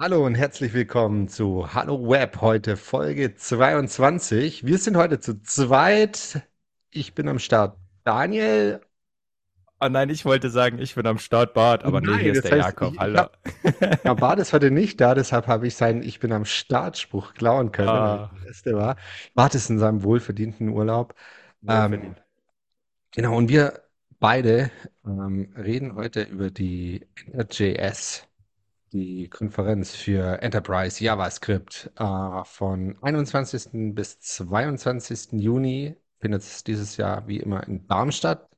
Hallo und herzlich willkommen zu Hallo Web, heute Folge 22. Wir sind heute zu zweit. Ich bin am Start. Daniel. Oh nein, ich wollte sagen, ich bin am Start Bart, aber nee, Nein, hier ist der heißt, Jakob. ich, Hallo. hab, ja, Bart ist heute nicht da, deshalb habe ich seinen Ich bin am Startspruch klauen können, Ah, der Beste war. Bart ist in seinem wohlverdienten Urlaub. Ähm, genau, und wir beide ähm, reden heute über die Enter.js. Die Konferenz für Enterprise JavaScript äh, von 21. bis 22. Juni findet es dieses Jahr wie immer in Darmstadt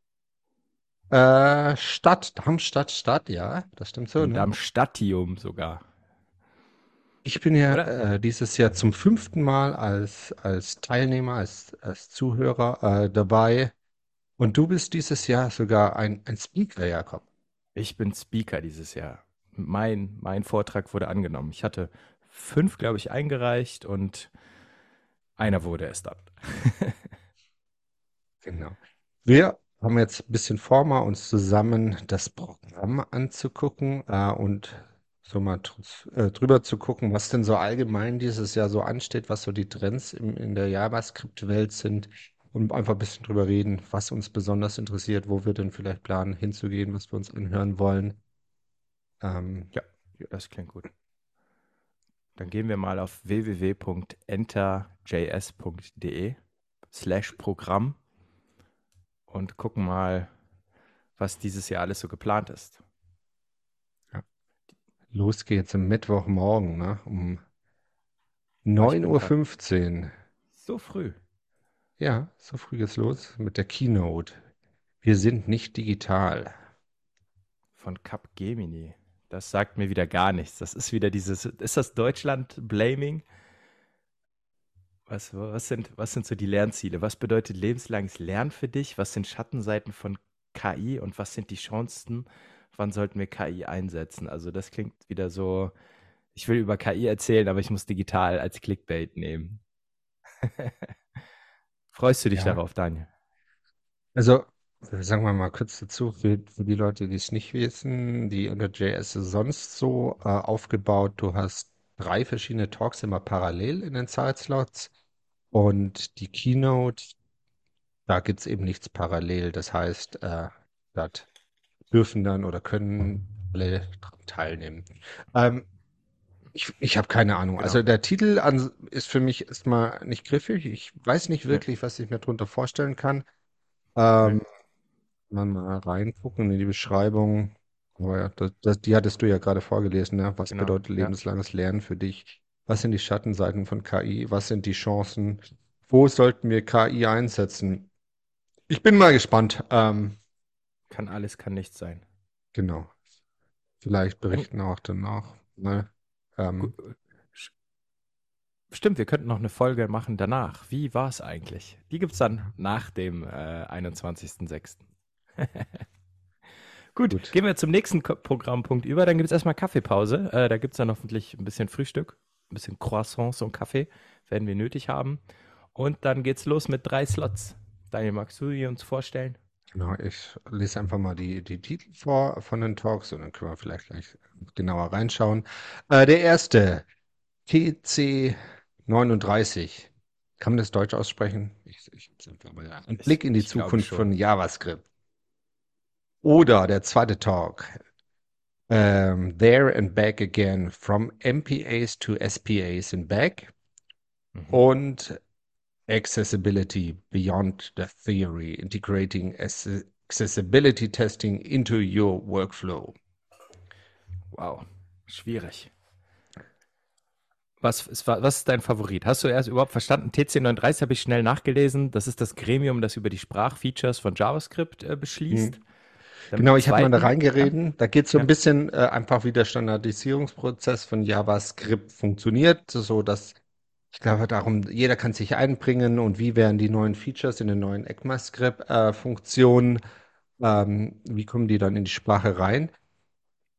äh, statt. Darmstadt statt, ja, das stimmt so, ne? Darmstadtium sogar, Ich bin ja äh, dieses Jahr zum fünften Mal als, als Teilnehmer, als, als Zuhörer äh, dabei. Und du bist dieses Jahr sogar ein, ein Speaker, Jakob. Ich bin Speaker dieses Jahr. Mein, mein Vortrag wurde angenommen. Ich hatte fünf, glaube ich, eingereicht und einer wurde es dann. Genau. Wir haben jetzt ein bisschen vor, mal uns zusammen das Programm anzugucken äh, und so mal äh, drüber zu gucken, was denn so allgemein dieses Jahr so ansteht, was so die Trends im, in der JavaScript-Welt sind und einfach ein bisschen drüber reden, was uns besonders interessiert, wo wir denn vielleicht planen hinzugehen, was wir uns anhören wollen. Ähm, Ja, das klingt gut. Dann gehen wir mal auf www.enterjs.de slash Programm und gucken mal, was dieses Jahr alles so geplant ist. ja. Los geht's am Mittwochmorgen, ne? Um Oh, ich 9.15 bin Uhr. so früh. Ja, so früh geht's los mit der Keynote. Wir sind nicht digital. Von Capgemini. Das sagt mir wieder gar nichts. Das ist wieder dieses, ist das Deutschland-Blaming? Was, was sind, was sind so die Lernziele? Was bedeutet lebenslanges Lernen für dich? Was sind Schattenseiten von KI und was sind die Chancen? Wann sollten wir KI einsetzen? Also das klingt wieder so, ich will über KI erzählen, aber ich muss digital als Clickbait nehmen. Freust du dich Ja, darauf, Daniel? also sagen wir mal kurz dazu, für, für die Leute, die es nicht wissen, die Under.js ist sonst so äh, aufgebaut, du hast drei verschiedene Talks immer parallel in den Zeitslots und die Keynote, da gibt es eben nichts parallel. Das heißt, äh, dort dürfen dann oder können alle dran teilnehmen. Ähm, Ich, ich habe keine Ahnung. Genau. Also der Titel an, ist für mich erstmal nicht griffig. Ich weiß nicht wirklich, was ich mir darunter vorstellen kann. Ähm, man mal reingucken in die Beschreibung. Aber ja, das, das, die hattest du ja gerade vorgelesen, ne? Was genau, bedeutet ja. lebenslanges Lernen für dich? Was sind die Schattenseiten von KI? Was sind die Chancen? Wo sollten wir KI einsetzen? Ich bin mal gespannt. Ähm, Kann alles, kann nichts sein. genau. Vielleicht berichten auch danach. Ne? gu- Ähm, Stimmt, wir könnten noch eine Folge machen danach. Wie war es eigentlich? Die gibt es dann nach dem äh, 21.06. Gut, gut. gehen wir zum nächsten Ko Programmpunkt über. Dann gibt es erstmal Kaffeepause. Äh, da gibt es dann hoffentlich ein bisschen Frühstück, ein bisschen Croissants und Kaffee werden wir nötig haben. Und dann geht's los mit drei Slots. Daniel, magst du die uns vorstellen? Genau, ich lese einfach mal die, die Titel vor von den Talks und dann können wir vielleicht gleich genauer reinschauen. Äh, der erste, TC 39. Kann man das Deutsch aussprechen? Ich, ich. Ein Blick in die Zukunft von JavaScript. Oder der zweite Talk, ähm, There and Back Again, from MPAs to SPAs and Back. Mhm. Und Accessibility Beyond the Theory, Integrating Ac- Accessibility Testing into your Workflow. Wow, schwierig. Was ist, was ist dein Favorit? Hast du erst überhaupt verstanden? TC39 habe ich schnell nachgelesen. Das ist das Gremium, das über die Sprachfeatures von JavaScript äh, beschließt. Hm. Dann Genau, ich habe mal da zweiten, ja, reingereden. Da geht es so ein ja, bisschen äh, einfach, wie der Standardisierungsprozess von JavaScript funktioniert, so dass ich glaube darum, jeder kann sich einbringen und wie werden die neuen Features in den neuen ECMAScript-Funktionen, ähm, wie kommen die dann in die Sprache rein?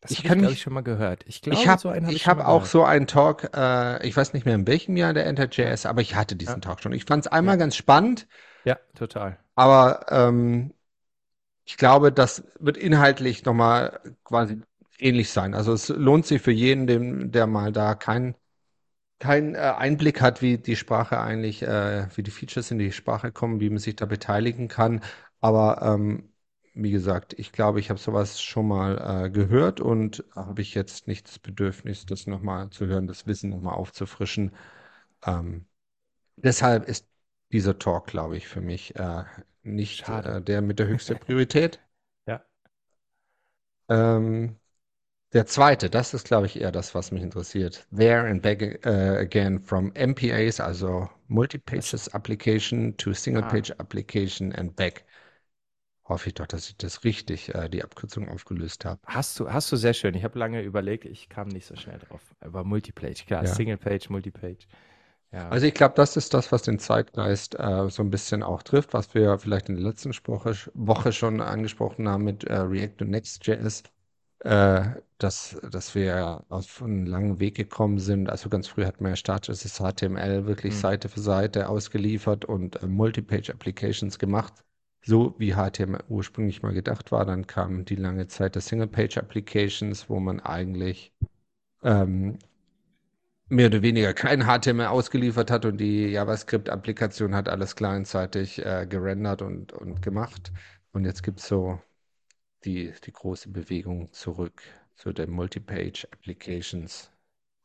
das Ich habe ich, ich, schon mal gehört. Ich Ich glaube, habe so habe ich ich hab auch gehört. so einen Talk, äh, ich weiß nicht mehr in welchem Jahr der Ja, Enter.js, aber ich hatte ja, diesen Talk schon. Ich fand es einmal ja, ganz spannend, ja, total. aber ähm, ich glaube, das wird inhaltlich nochmal quasi ähnlich sein. Also es lohnt sich für jeden, dem, der mal da keinen kein, äh, Einblick hat, wie die Sprache eigentlich, äh, wie die Features in die Sprache kommen, wie man sich da beteiligen kann. Aber ähm, wie gesagt, ich glaube, ich habe sowas schon mal äh, gehört und habe ich jetzt nicht das Bedürfnis, das nochmal zu hören, das Wissen nochmal aufzufrischen. Ähm, deshalb ist dieser Talk, glaube ich, für mich äh, nicht Schade. äh, der mit der höchsten Priorität. Ja. Ähm, der zweite, das ist, glaube ich, eher das, was mich interessiert. There and back uh, again from MPAs, also Multi-Pages? Application to Ah, Single-Page Application and back. Hoffe ich doch, dass ich das richtig, äh, die Abkürzung aufgelöst habe. hast du, hast du sehr schön. Ich habe lange überlegt, ich kam nicht so schnell drauf. Aber Multipage, klar, Ja. Single-Page, Multipage. Ja, Also ich glaube, das ist das, was den Zeitgeist äh, so ein bisschen auch trifft, was wir vielleicht in der letzten Woche, Woche schon angesprochen haben mit äh, React und Next.js, äh, dass, dass wir auf einen langen Weg gekommen sind. Also ganz früh hatten wir ja statisches HTML wirklich hm, Seite für Seite ausgeliefert und äh, Multi-Page-Applications gemacht, so wie HTML ursprünglich mal gedacht war. Dann kam die lange Zeit der Single-Page-Applications, wo man eigentlich ähm, mehr oder weniger kein HTML ausgeliefert hat und die JavaScript-Applikation hat alles clientseitig äh, gerendert und, und gemacht. Und jetzt gibt es so die, die große Bewegung zurück zu den Multi-Page-Applications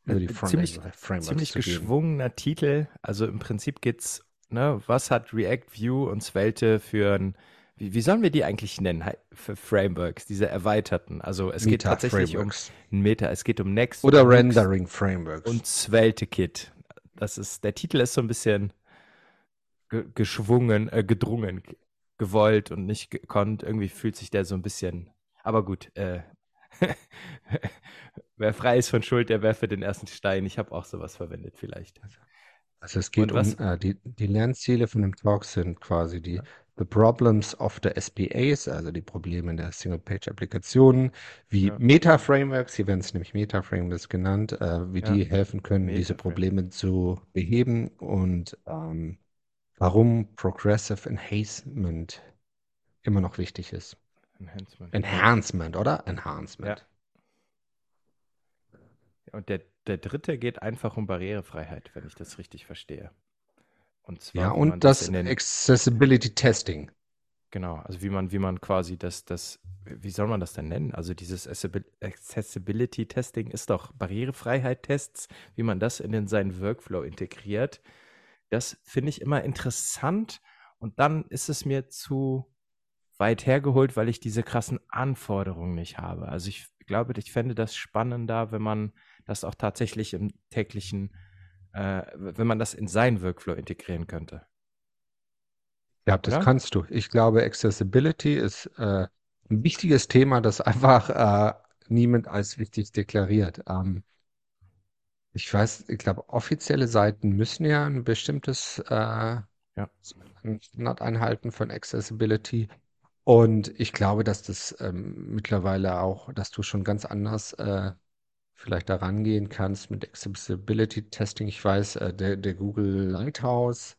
Äh, über die äh, ziemlich, Frontend-Frameworks ziemlich zu gehen. geschwungener Titel. Also im Prinzip geht's, ne, was hat React, Vue und Svelte für ein, wie, wie sollen wir die eigentlich nennen, für Frameworks, diese erweiterten? Also es geht tatsächlich um Meta-Frameworks ein Meta, es geht um Next, oder Nux Rendering-Frameworks. und Svelte Kit. Das ist, der Titel ist so ein bisschen ge geschwungen, äh, gedrungen, gewollt und nicht gekonnt. Irgendwie fühlt sich der so ein bisschen, aber gut, äh, wer frei ist von Schuld, der werfe den ersten Stein. Ich habe auch sowas verwendet vielleicht. Also es geht Und um äh, die, die Lernziele von dem Talk sind quasi die The Problems of the SPAs, also die Probleme der Single-Page-Applikationen, wie ja, Meta-Frameworks, hier werden es nämlich Meta-Frameworks genannt, äh, wie ja, die helfen können, diese. Probleme zu beheben und ähm, warum Progressive Enhancement immer noch wichtig ist. Enhancement. Ja, Enhancement, oder? ja. Enhancement. Und der, der dritte geht einfach um Barrierefreiheit, wenn ich das richtig verstehe. Und Ja, zwar, man und das das Accessibility Testing. Genau, also wie man, wie man quasi das, das, wie soll man das denn nennen? Also dieses Accessibil- Accessibility Testing ist doch Barrierefreiheit-Tests, wie man das in den, seinen Workflow integriert. Das finde ich immer interessant und dann ist es mir zu weit hergeholt, weil ich diese krassen Anforderungen nicht habe. Also ich glaube, ich fände das spannender, wenn man das auch tatsächlich im täglichen, äh, wenn man das in seinen Workflow integrieren könnte, Ja, das oder? kannst du. Ich glaube, Accessibility ist äh, ein wichtiges Thema, das einfach äh, niemand als wichtig deklariert. Ähm, ich weiß, ich glaube, offizielle Seiten müssen ja ein bestimmtes äh, Ja, Standard einhalten von Accessibility. Und ich glaube, dass das ähm, mittlerweile auch, dass du schon ganz anders äh, vielleicht da rangehen kannst mit Accessibility Testing. Ich weiß, äh, der, der Google Lighthouse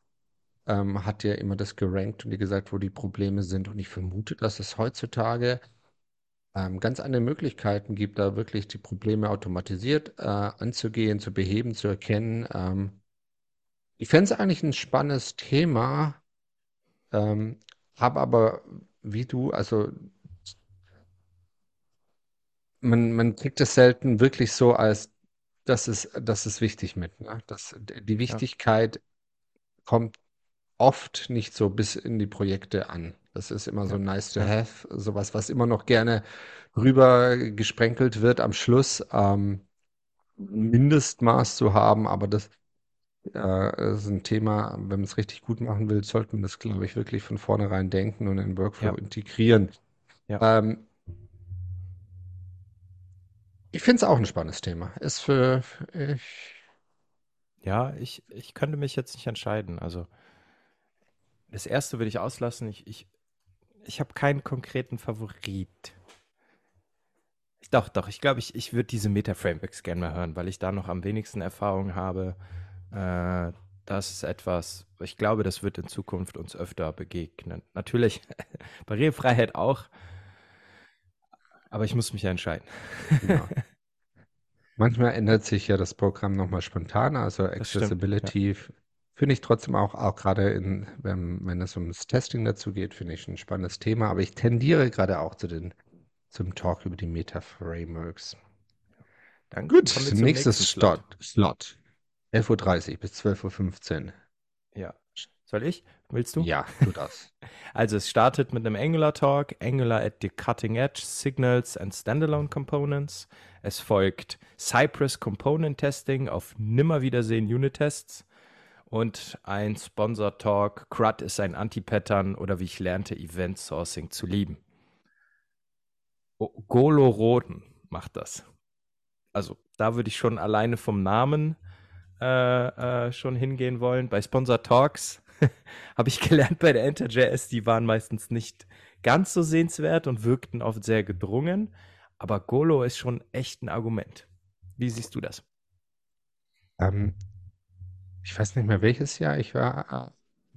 ähm, hat ja immer das gerankt und dir gesagt, wo die Probleme sind. Und ich vermute, dass es heutzutage ähm, ganz andere Möglichkeiten gibt, da wirklich die Probleme automatisiert äh, anzugehen, zu beheben, zu erkennen. Ähm, ich fände es eigentlich ein spannendes Thema, ähm, habe aber wie du, also man, man kriegt es selten wirklich so als, das ist, das ist wichtig mit. Ne? Das, die ja, Wichtigkeit kommt oft nicht so bis in die Projekte an. Das ist immer so ja, nice to ja, have, sowas, was immer noch gerne rüber gesprenkelt wird am Schluss, ähm, ein Mindestmaß zu haben, aber das äh, ist ein Thema, wenn man es richtig gut machen will, sollte man das, glaube ich, wirklich von vornherein denken und in den Workflow ja, integrieren. ja. Ähm, ich finde es auch ein spannendes Thema. Ist für, ich, Ja, ich, ich könnte mich jetzt nicht entscheiden. Also das erste würde ich auslassen. Ich, ich, ich habe keinen konkreten Favorit. Doch, doch, ich glaube, ich, ich würde diese Meta-Frameworks gerne mal hören, weil ich da noch am wenigsten Erfahrung habe. Äh, das ist etwas, ich glaube, das wird in Zukunft uns öfter begegnen. Natürlich, Barrierefreiheit auch, Aber ich muss mich ja entscheiden. Genau. Manchmal ändert sich ja das Programm nochmal spontan, also stimmt, ja. Accessibility f- finde ich trotzdem auch, auch gerade in, wenn, wenn es ums Testing dazu geht, finde ich ein spannendes Thema, aber ich tendiere gerade auch zu den, zum Talk über die Meta-Frameworks. Dann Gut, nächstes Slot. Slot. Slot. 11.30 Uhr bis 12.15 Uhr. Ja. Soll ich? Willst du? Ja, tu das. Also es startet mit einem Angular Talk, Angular at the Cutting Edge, Signals and Standalone Components. Es folgt Cypress Component Testing auf Nimmerwiedersehen Unit Tests und ein Sponsor Talk, CRUD ist ein Anti-Pattern oder wie ich lernte, Event Sourcing zu lieben. Golo Roden macht das. Also da würde ich schon alleine vom Namen äh, äh, schon hingehen wollen. Bei Sponsor Talks habe ich gelernt bei der Enter.js, die waren meistens nicht ganz so sehenswert und wirkten oft sehr gedrungen. Aber Golo ist schon echt ein Argument. Wie siehst du das? Ähm, ich weiß nicht mehr welches Jahr ich war, äh,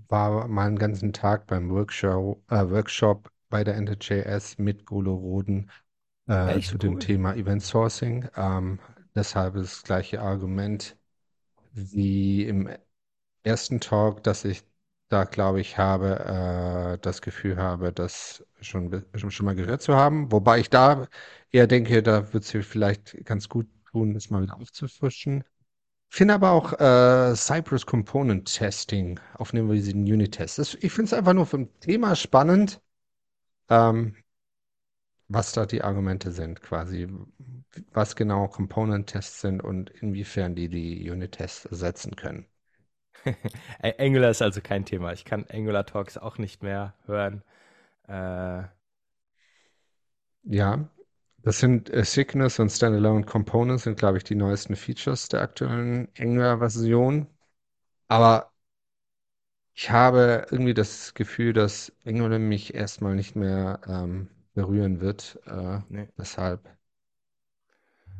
war mal einen ganzen Tag beim Workshop, äh, Workshop bei der Enter.js mit Golo Roden äh, zu Echt dem cool. Thema Event Sourcing. Ähm, deshalb das gleiche Argument wie im ersten Talk, dass ich da, glaube ich, habe, äh, das Gefühl habe, das schon, schon mal gehört zu haben. Wobei ich da eher denke, da wird es vielleicht ganz gut tun, es mal wieder aufzufrischen. Finde aber auch äh, Cypress Component Testing auf einem riesigen Unit-Test. Ich finde es einfach nur vom Thema spannend, ähm, was da die Argumente sind, quasi, was genau Component-Tests sind und inwiefern die die Unit-Tests ersetzen können. Angular ist also kein Thema. Ich kann Angular Talks auch nicht mehr hören. Äh, Ja, das sind äh, Cygnus und Standalone Components sind, glaube ich, die neuesten Features der aktuellen Angular-Version. Aber ich habe irgendwie das Gefühl, dass Angular mich erstmal nicht mehr ähm, berühren wird. Äh, nee. deshalb,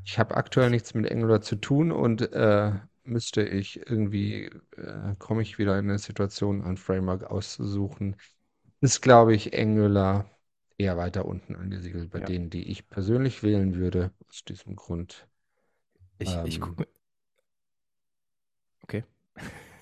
ich habe aktuell nichts mit Angular zu tun und äh, müsste ich irgendwie, äh, komme ich wieder in eine Situation, ein Framework auszusuchen. Ist, glaube ich, Angular eher weiter unten angesiedelt bei Ja. denen, die ich persönlich wählen würde, aus diesem Grund. Ich, ich Ähm, gucke mir. Okay.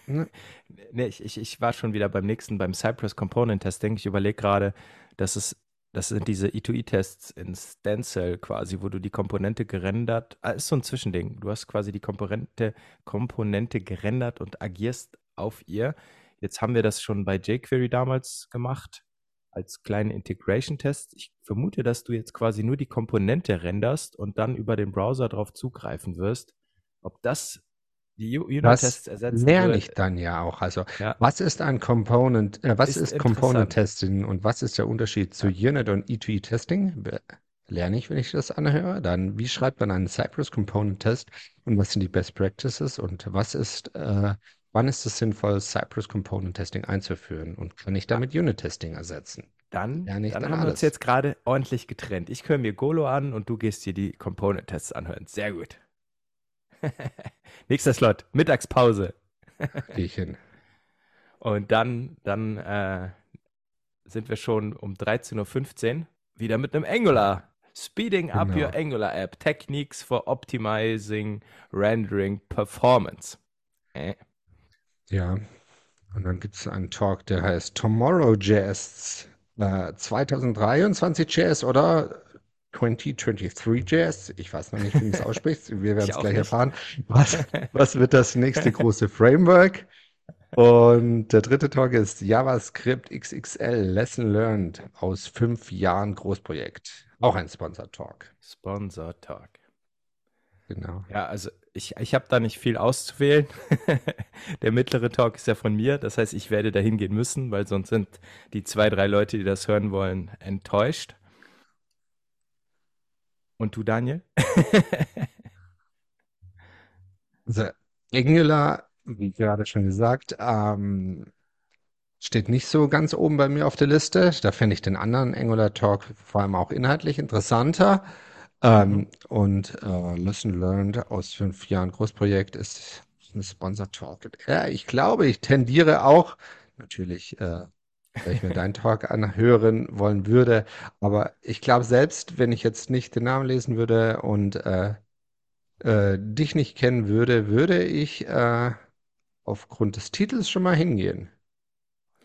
ne, Nee, ich, ich, ich war schon wieder beim nächsten, beim Cypress Component Testing. Ich überlege gerade, dass es, das sind diese E2E-Tests in Stencil quasi, wo du die Komponente gerendert, ah, ist so ein Zwischending. Du hast quasi die Komponente, Komponente gerendert und agierst auf ihr. Jetzt haben wir das schon bei jQuery damals gemacht, als kleinen Integration-Test. Ich vermute, dass du jetzt quasi nur die Komponente renderst und dann über den Browser darauf zugreifen wirst. Ob das die Unit-Tests ersetzen lerne ich dann ja auch. Also, ja, was ist ein Component, äh, was ist ist Component interessant. Testing und was ist der Unterschied zu Unit und E2E Testing? Be- Lerne ich, wenn ich das anhöre. Dann, wie schreibt man einen Cypress Component Test und was sind die Best Practices und was ist, äh, wann ist es sinnvoll, Cypress Component Testing einzuführen und kann ich damit Unit Testing ersetzen? dann, dann dann haben wir uns alles. jetzt gerade ordentlich getrennt. Ich höre mir Golo an und du gehst dir die Component-Tests anhören. Sehr gut. Nächster Slot, Mittagspause. Gehe ich hin. Und dann, dann äh, sind wir schon um 13.15 Uhr wieder mit einem Angular. Speeding up your Genau. Angular App. Techniques for optimizing rendering performance. Äh. Ja, und dann gibt es einen Talk, der heißt Tomorrow Jazz äh, 2023 Jazz oder 2023 Jazz. Ich weiß noch nicht, wie man es ausspricht. Wir werden es gleich nicht. erfahren. Was, was wird das nächste große Framework? Und der dritte Talk ist JavaScript XXL Lesson Learned aus fünf Jahren Großprojekt. Auch ein Sponsored Talk. Sponsor Talk. Genau. Ja, also ich, ich habe da nicht viel auszuwählen. Der mittlere Talk ist ja von mir. Das heißt, ich werde da hingehen müssen, weil sonst sind die zwei, drei Leute, die das hören wollen, enttäuscht. Und du, Daniel? Also Angular, wie gerade schon gesagt, ähm, steht nicht so ganz oben bei mir auf der Liste. Da finde ich den anderen Angular Talk vor allem auch inhaltlich interessanter. Ähm, und äh, Lesson Learned aus fünf Jahren Großprojekt ist ein Sponsor Talk. Ja, ich glaube, ich tendiere auch natürlich äh, wenn ich mir deinen Talk anhören wollen würde. Aber ich glaube, selbst wenn ich jetzt nicht den Namen lesen würde und äh, äh, dich nicht kennen würde, würde ich äh, aufgrund des Titels schon mal hingehen.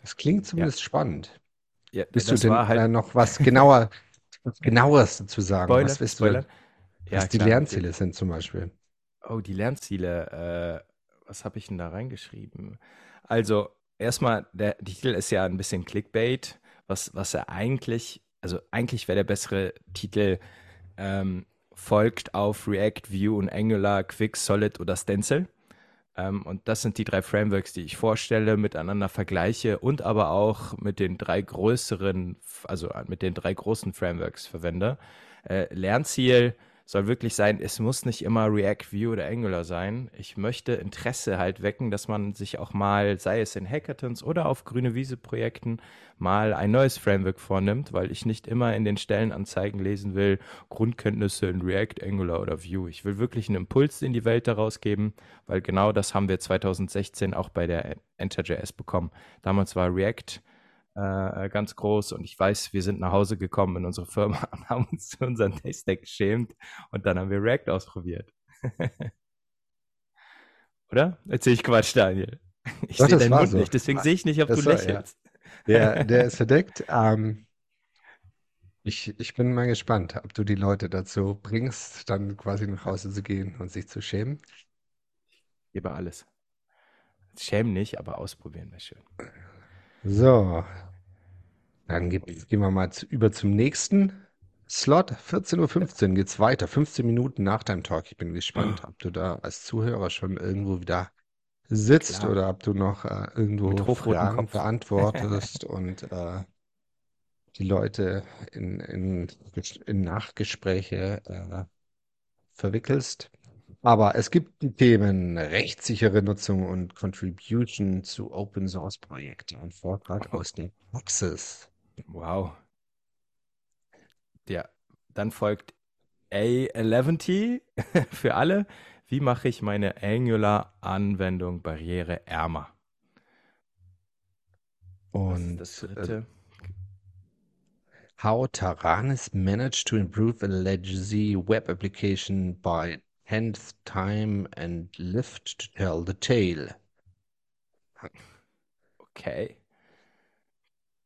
Das klingt Ja, zumindest spannend. ja, Willst du denn halt noch was genauer, was genaueres dazu sagen? Spoiler, Was du, Spoiler. Ja, was die klar, Lernziele sind zum Beispiel? Oh, die Lernziele. Äh, was habe ich denn da reingeschrieben? Also, erstmal, der Titel ist ja ein bisschen Clickbait, was, was er eigentlich, also eigentlich wäre der bessere Titel ähm, folgt auf React, Vue und Angular, Quick, Solid oder Stencil. Ähm, und das sind die drei Frameworks, die ich vorstelle, miteinander vergleiche und aber auch mit den drei größeren, also mit den drei großen Frameworks verwende. Äh, Lernziel soll wirklich sein, es muss nicht immer React, Vue oder Angular sein. Ich möchte Interesse halt wecken, dass man sich auch mal, sei es in Hackathons oder auf grüne Wiese-Projekten, mal ein neues Framework vornimmt, weil ich nicht immer in den Stellenanzeigen lesen will, Grundkenntnisse in React, Angular oder Vue. Ich will wirklich einen Impuls in die Welt daraus geben, weil genau das haben wir 2016 auch bei der Enter.js bekommen. Damals war React äh, ganz groß und ich weiß, wir sind nach Hause gekommen in unsere Firma und haben uns für unseren Tech-Stack geschämt und dann haben wir React ausprobiert. Oder? Erzähl ich Quatsch, Daniel. Ich sehe deinen war Mund so. nicht, deswegen sehe ich nicht, ob du Das war, ja. lächelst. Der, der ist verdeckt. Ähm, ich, ich bin mal gespannt, ob du die Leute dazu bringst, dann quasi nach Hause zu gehen und sich zu schämen. Gebe alles. Schämen nicht, aber ausprobieren wäre schön. So, dann ge- gehen wir mal zu, über zum nächsten Slot. 14.15 Uhr geht's weiter. 15 Minuten nach deinem Talk. Ich bin gespannt, ob du da als Zuhörer schon irgendwo wieder sitzt Klar. oder ob du noch äh, irgendwo Fragen Kopf. beantwortest und äh, die Leute in, in, in Nachgespräche äh, verwickelst. Aber es gibt die Themen rechtssichere Nutzung und Contribution zu Open Source Projekten. Ein Vortrag aus der Praxis. Wow. Ja, dann folgt A11T für alle. Wie mache ich meine Angular-Anwendung barriereärmer? Und das äh, dritte? how Taranis managed to improve a legacy web application by tenth time and lived to tell the tale. Okay.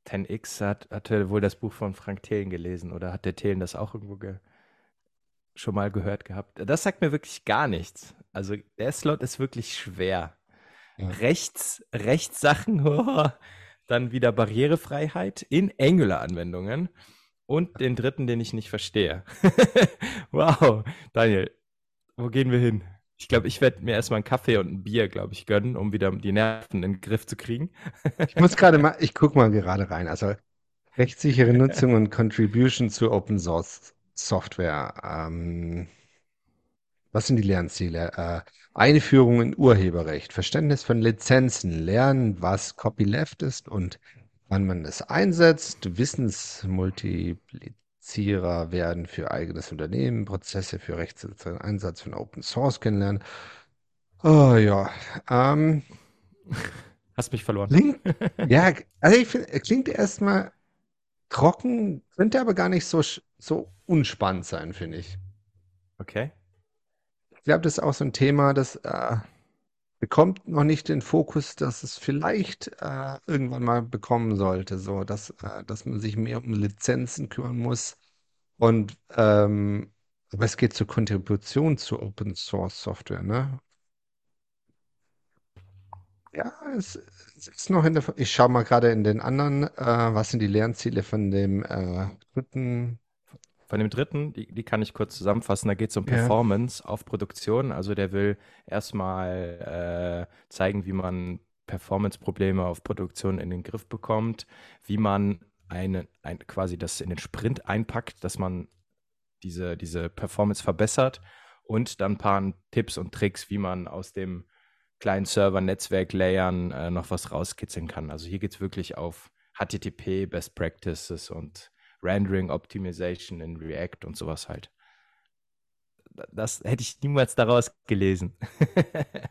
10x hat, hatte wohl das Buch von Frank Thelen gelesen oder hat der Thelen das auch irgendwo ge schon mal gehört gehabt? Das sagt mir wirklich gar nichts. Also der Slot ist wirklich schwer. Ja. Rechts, Rechtssachen, oh, dann wieder Barrierefreiheit in Angular-Anwendungen und den dritten, den ich nicht verstehe. wow, Daniel, wo gehen wir hin? Ich glaube, ich werde mir erstmal einen Kaffee und ein Bier, glaube ich, gönnen, um wieder die Nerven in den Griff zu kriegen. Ich muss gerade mal, ich gucke mal gerade rein. Also rechtssichere Nutzung und Contribution zu Open Source Software. Ähm, was sind die Lernziele? Äh, Einführung in Urheberrecht, Verständnis von Lizenzen, lernen, was Copyleft ist und wann man es einsetzt, Wissensmultiplizierer werden für eigenes Unternehmen, Prozesse für rechtssicheren Einsatz von Open Source kennenlernen. Oh ja, ähm, Hast mich verloren. klingt, ja, also ich finde, klingt erstmal trocken, könnte aber gar nicht so, so unspannend sein, finde ich. Okay. Ich glaube, das ist auch so ein Thema, das äh, bekommt noch nicht den Fokus, dass es vielleicht äh, irgendwann mal bekommen sollte, so dass, äh, dass man sich mehr um Lizenzen kümmern muss. Und ähm, aber es geht zur Kontribution zu Open Source Software, ne? Ja, es, es ist noch in der. Ich schaue mal gerade in den anderen, äh, was sind die Lernziele von dem äh, dritten? Von dem dritten, die, die kann ich kurz zusammenfassen, da geht es um Ja. Performance auf Produktion. Also der will erstmal äh, zeigen, wie man Performance-Probleme auf Produktion in den Griff bekommt, wie man eine, ein, quasi das in den Sprint einpackt, dass man diese, diese Performance verbessert und dann ein paar Tipps und Tricks, wie man aus dem kleinen Server-Netzwerk-Layern äh, noch was rauskitzeln kann. Also hier geht es wirklich auf HTTP, Best Practices und Rendering Optimization in React und sowas halt. Das hätte ich niemals daraus gelesen.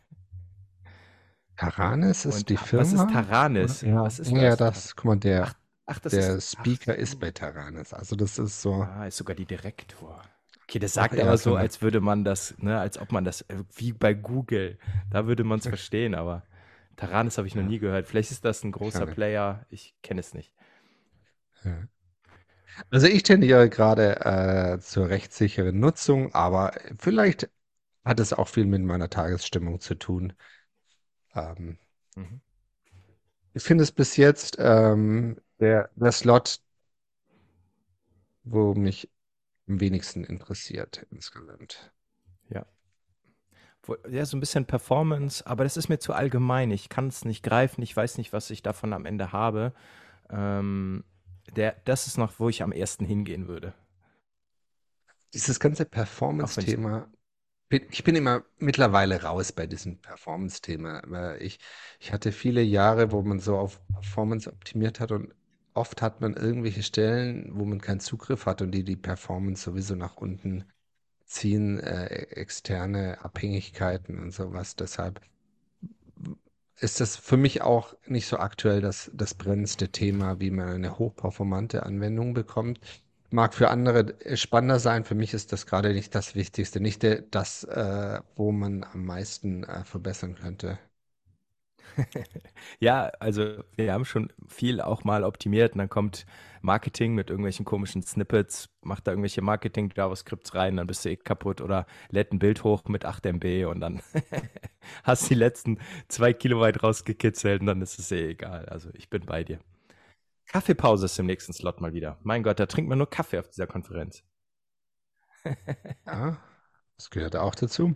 Taranis ist Und die ha was ist Firma? Taranis? Ja, Was ist ja, das? Guck mal, ach, der, ach, ist der ach Speaker ist so. bei Taranis. Also das ist so, Ah, ist sogar die Direktor. Okay, das ach sagt ja, aber so so, eine, als würde man das, ne, als ob man das, äh, wie bei Google, da würde man es verstehen, aber Taranis habe ich noch ja, nie gehört. Vielleicht ist das ein großer. Player, ich kenne es nicht. Ja. Also ich tendiere gerade äh, zur rechtssicheren Nutzung, aber vielleicht hat es auch viel mit meiner Tagesstimmung zu tun. Ähm, Mhm. ich finde es bis jetzt ähm, der, der Slot, wo mich am wenigsten interessiert insgesamt. Ja. Ja, so ein bisschen Performance, aber das ist mir zu allgemein. Ich kann es nicht greifen, ich weiß nicht, was ich davon am Ende habe. Ähm, der das ist noch, wo ich am ersten hingehen würde, Dieses ganze Performance-Thema, ich bin immer mittlerweile raus bei diesem Performance-Thema. weil Ich, ich hatte viele Jahre, wo man so auf Performance optimiert hat und oft hat man irgendwelche Stellen, wo man keinen Zugriff hat und die die Performance sowieso nach unten ziehen, äh, externe Abhängigkeiten und sowas. Deshalb ist das für mich auch nicht so aktuell das, das brennendste Thema, wie man eine hochperformante Anwendung bekommt. Mag für andere äh, spannender sein. Für mich ist das gerade nicht das Wichtigste, nicht der, das, äh, wo man am meisten äh, verbessern könnte. Ja, also wir haben schon viel auch mal optimiert und dann kommt Marketing mit irgendwelchen komischen Snippets, macht da irgendwelche Marketing-JavaScripts rein, dann bist du eh kaputt oder lädt ein Bild hoch mit 8 MB und dann hast du die letzten zwei Kilobyte rausgekitzelt und dann ist es eh egal. Also ich bin bei dir. Kaffeepause ist im nächsten Slot mal wieder. Mein Gott, da trinkt man nur Kaffee auf dieser Konferenz. Ja, das gehört auch dazu.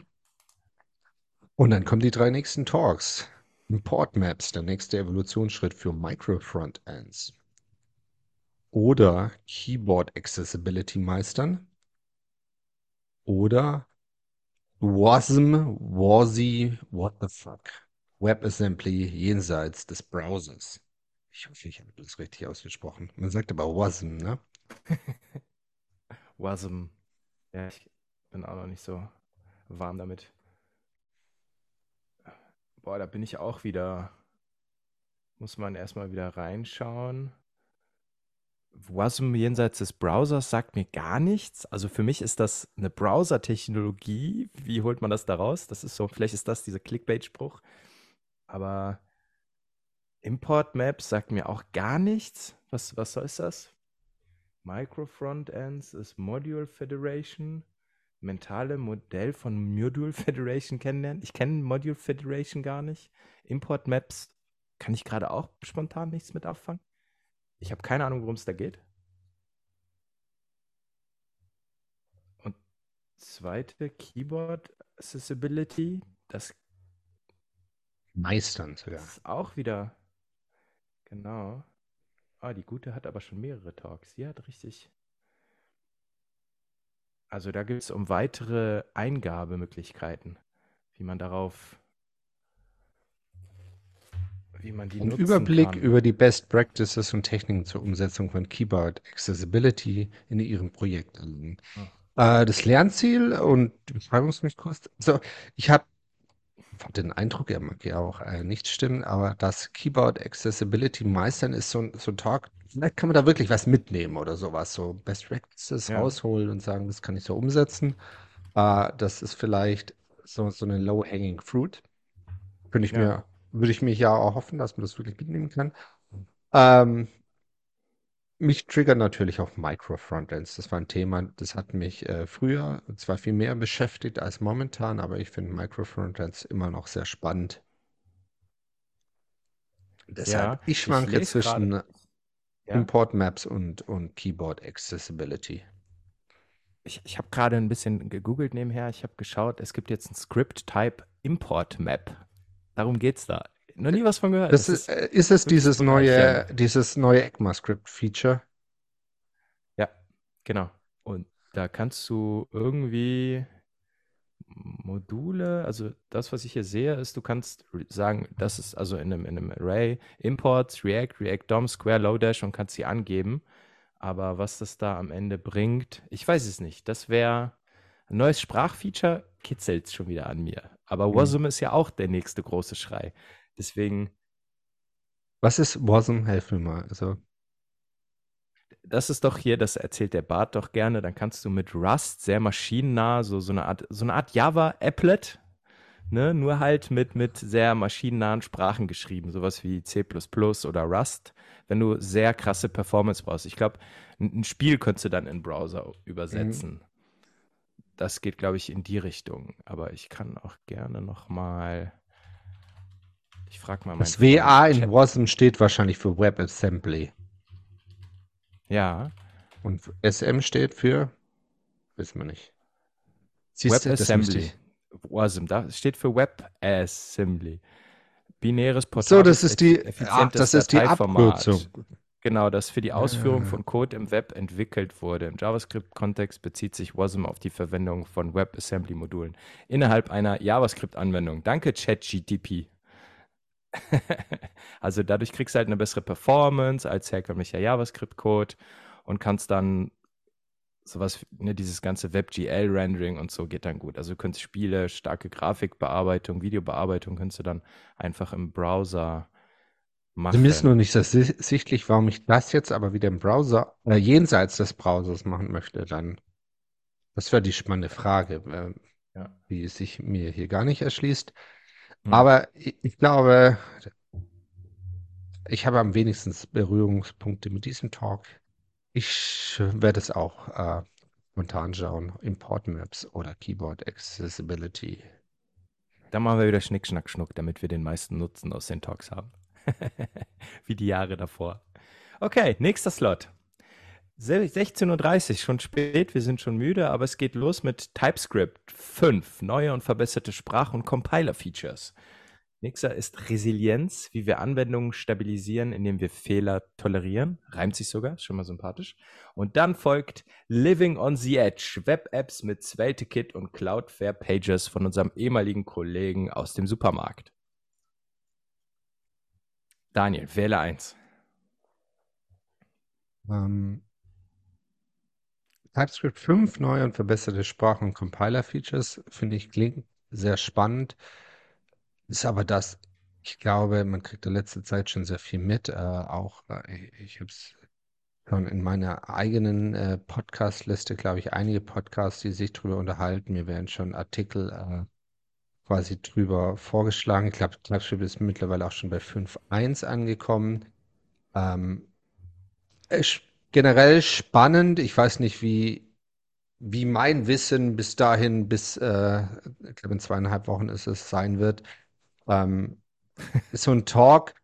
Und dann kommen die drei nächsten Talks. Import Maps, der nächste Evolutionsschritt für Micro-Frontends. Oder Keyboard Accessibility meistern. Oder WASM, WASI, what the fuck? WebAssembly jenseits des Browsers. Ich hoffe, ich habe das richtig ausgesprochen. Man sagt aber WASM, ne? Wasm. Ja, ich bin auch noch nicht so warm damit. Boah, da bin ich auch wieder. Muss man erstmal wieder reinschauen. WASM jenseits des Browsers sagt mir gar nichts. Also für mich ist das eine Browser-Technologie. Wie holt man das da raus? Das ist so, vielleicht ist das dieser Clickbait-Spruch. Aber Import Maps sagt mir auch gar nichts. Was, was soll das? Micro-Frontends ist Module Federation. Mentale Modell von Module Federation kennenlernen. Ich kenne Module Federation gar nicht. Import Maps kann ich gerade auch spontan nichts mit anfangen. Ich habe keine Ahnung, worum es da geht. Und zweite Keyboard Accessibility, das Meistern sogar. ist auch wieder, genau. Ah, die gute hat aber schon mehrere Talks. Die hat richtig. Also da geht es um weitere Eingabemöglichkeiten, wie man darauf, wie man die Ein nutzen Überblick kann. über die Best Practices und Techniken zur Umsetzung von Keyboard Accessibility in Ihrem Projekt. Ah, Äh, das Lernziel und die Beschreibungsmikros. Also ich habe den Eindruck, er mag ja auch äh, nicht stimmen, aber das Keyboard Accessibility meistern ist so, ein- so ein Talk. Vielleicht kann man da wirklich was mitnehmen oder sowas, so Best Practices Ja, rausholen und sagen, das kann ich so umsetzen. Äh, das ist vielleicht so, so eine Low-Hanging Fruit. Könnte ich ja. mir, würde ich mir ja auch hoffen, dass man das wirklich mitnehmen kann. Ähm, mich triggern natürlich auch Micro-Frontends. Das war ein Thema, das hat mich äh, früher zwar viel mehr beschäftigt als momentan, aber ich finde Micro-Frontends immer noch sehr spannend. Deshalb, Ja, ich ich schwanke gerade, zwischen ja, Import Maps und, und Keyboard Accessibility. ich, ich habe gerade ein bisschen gegoogelt nebenher. Ich habe geschaut, es gibt jetzt ein Script-Type Import Map. Darum geht's da. Noch nie was von gehört. Das Das ist, ist äh, ist es dieses neue, dieses neue ECMAScript-Feature? Ja, genau. Und da kannst du irgendwie Module, also das, was ich hier sehe, ist, du kannst sagen, das ist also in einem, in einem Array Imports, React, React DOM, Square, Lodash und kannst sie angeben. Aber was das da am Ende bringt, ich weiß es nicht. Das wäre ein neues Sprachfeature, kitzelt schon wieder an mir. Aber Hm. WASM ist ja auch der nächste große Schrei. Deswegen, Was ist WASM? Helf mir mal. Also, das ist doch hier, das erzählt der Bart doch gerne. Dann kannst du mit Rust sehr maschinennah, so, so eine Art, so eine Art Java-Applet, ne, nur halt mit, mit sehr maschinennahen Sprachen geschrieben, sowas wie C oder Rust, wenn du sehr krasse Performance brauchst. Ich glaube, ein, Spiel könntest du dann in Browser übersetzen. Das geht, glaube ich, in die Richtung. Aber ich kann auch gerne noch mal. Ich frage mal Das WA in Chat. WASM steht wahrscheinlich für WebAssembly. Ja, Und SM steht für, wissen wir nicht. Das WebAssembly. WASM, da steht für WebAssembly. Binäres, So, portables, das ist die, ach, das ist die. Abkürzung. Genau, das für die Ausführung Ah. von Code im Web entwickelt wurde. Im JavaScript-Kontext bezieht sich WASM auf die Verwendung von WebAssembly-Modulen innerhalb einer JavaScript-Anwendung. Danke, ChatGTP. also dadurch kriegst du halt eine bessere Performance als herkömmlicher JavaScript-Code und kannst dann sowas, ne, dieses ganze WebGL-Rendering und so geht dann gut. Also du könntest Spiele, starke Grafikbearbeitung, Videobearbeitung könntest du dann einfach im Browser Also mir ist machen. nur nicht ersichtlich, warum ich das jetzt aber wieder im Browser, äh, jenseits des Browsers machen möchte, dann. Das wäre die spannende Frage, äh, Ja. die sich mir hier gar nicht erschließt. Hm. Aber ich, ich glaube, ich habe am wenigsten Berührungspunkte mit diesem Talk. Ich werde es auch äh, spontan schauen. Import Maps oder Keyboard Accessibility. Dann machen wir wieder Schnick, Schnack, Schnuck, damit wir den meisten Nutzen aus den Talks haben. Wie die Jahre davor. Okay, nächster Slot. Se- 16.30 Uhr, schon spät, wir sind schon müde, aber es geht los mit TypeScript 5, neue und verbesserte Sprach- und Compiler-Features. Nächster ist Resilienz, wie wir Anwendungen stabilisieren, indem wir Fehler tolerieren. Reimt sich sogar, schon mal sympathisch. Und dann folgt Living on the Edge, Web-Apps mit SvelteKit und Cloudflare Pages von unserem ehemaligen Kollegen aus dem Supermarkt. Daniel, wähle eins. Ähm, TypeScript 5, neue und verbesserte Sprachen- und Compiler-Features, finde ich, klingt sehr spannend. Ist aber das, ich glaube, man kriegt in letzter Zeit schon sehr viel mit. Äh, auch, äh, ich habe es schon in meiner eigenen äh, Podcast-Liste, glaube ich, einige Podcasts, die sich drüber unterhalten. Mir werden schon Artikel äh, quasi drüber vorgeschlagen. Ich glaube, TypeScript ist mittlerweile auch schon bei 5.1 angekommen. Ähm, ist generell spannend. Ich weiß nicht, wie, wie mein Wissen bis dahin, bis, äh, ich glaube, in zweieinhalb Wochen ist es, sein wird. Ähm, ist so ein Talk,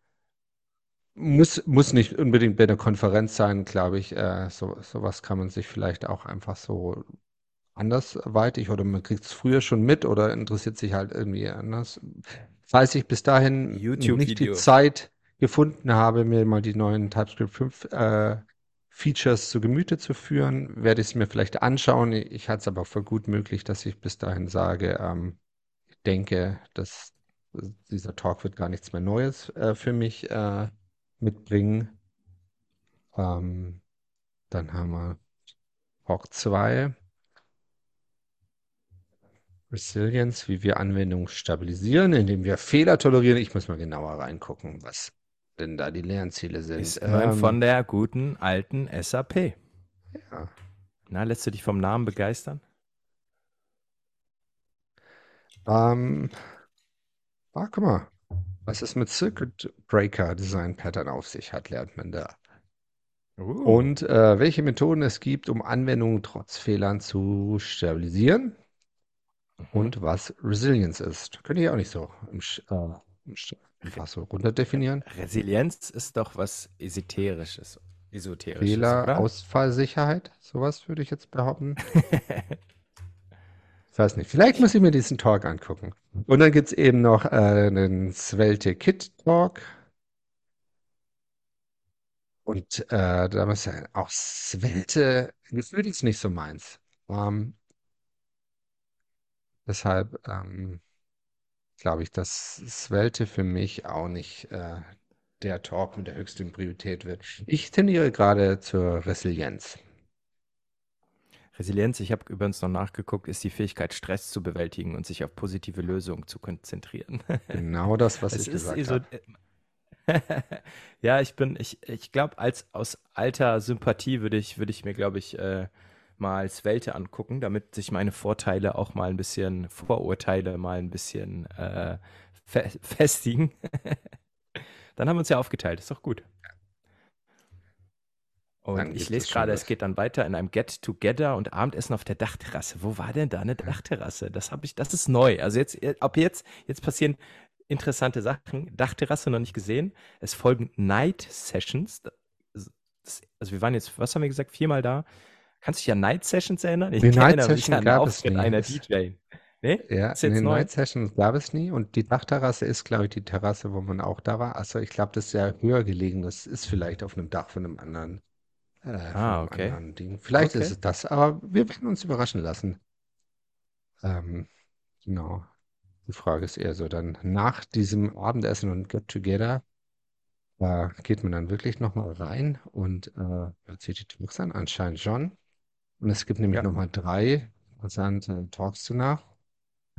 muss, muss nicht unbedingt bei einer Konferenz sein, glaube ich. Äh, so, sowas kann man sich vielleicht auch einfach so andersweitig oder man kriegt es früher schon mit oder interessiert sich halt irgendwie anders. Falls ich bis dahin nicht die. Zeit gefunden habe, mir mal die neuen TypeScript 5 äh, Features zu Gemüte zu führen, werde ich es mir vielleicht anschauen. Ich halte es aber für gut möglich, dass ich bis dahin sage, ähm, ich denke, dass dieser Talk wird gar nichts mehr Neues äh, für mich äh, mitbringen. Ähm, dann haben wir Talk 2. Resilience, wie wir Anwendungen stabilisieren, indem wir Fehler tolerieren. Ich muss mal genauer reingucken, was denn da die Lernziele sind. Ist Ähm, von der guten alten SAP. ja. Na, lässt du dich vom Namen begeistern? Ähm, ah, guck mal, was es mit Circuit Breaker Design Pattern auf sich hat, lernt man da. Uh. Und äh, welche Methoden es gibt, um Anwendungen trotz Fehlern zu stabilisieren Mhm. und was Resilience ist. Könnte ich auch nicht so im, Sch- äh, im Sch- einfach so runterdefinieren. Resilienz ist doch was Esoterisches. Esoterisches, Fehler? Ausfallsicherheit, sowas würde ich jetzt behaupten. Ich weiß nicht, vielleicht muss ich mir diesen Talk angucken. Und dann gibt es eben noch äh, einen Svelte Kit Talk. Und äh, da muss ja auch Svelte, gefühlt ist nicht so meins. Ähm, deshalb ähm, glaube ich, dass Svelte für mich auch nicht äh, der Talk mit der höchsten Priorität wird. Ich tendiere gerade zur Resilienz. Resilienz, ich habe übrigens noch nachgeguckt, ist die Fähigkeit, Stress zu bewältigen und sich auf positive Lösungen zu konzentrieren. Genau das, was Es ich gesagt so, habe. ja, ich bin, ich, ich glaube, als aus alter Sympathie würde ich, würde ich mir, glaube ich, äh, mal Svelte angucken, damit sich meine Vorteile auch mal ein bisschen, Vorurteile mal ein bisschen äh, fe festigen. Dann haben wir uns ja aufgeteilt, ist doch gut. Und Dann ich lese gerade, es geht dann weiter in einem Get-Together und Abendessen auf der Dachterrasse. Wo war denn da eine Dachterrasse? Das habe ich, das ist neu. Also jetzt, ab jetzt, jetzt passieren interessante Sachen. Dachterrasse noch nicht gesehen. Es folgen Night Sessions. Das, also wir waren jetzt, was haben wir gesagt, viermal da. Kannst du dich an Night Sessions erinnern? Ich Die Night erinnere mich Session an den gab es nie. einer DJ. Nee? ja, Ist in jetzt den neu? Night Sessions gab es nie und die Dachterrasse ist, glaube ich, die Terrasse, wo man auch da war. Also ich glaube, das ist ja höher gelegen. Das ist vielleicht auf einem Dach von einem anderen, äh, Ah, okay. anderen Ding. Vielleicht ist Okay. es das, aber wir werden uns überraschen lassen. Ähm, genau. Die Frage ist eher so, dann nach diesem Abendessen und Get Together, da geht man dann wirklich nochmal rein und äh, hört sich die Talks an, anscheinend schon. Und es gibt nämlich Ja. nochmal drei interessante Talks danach.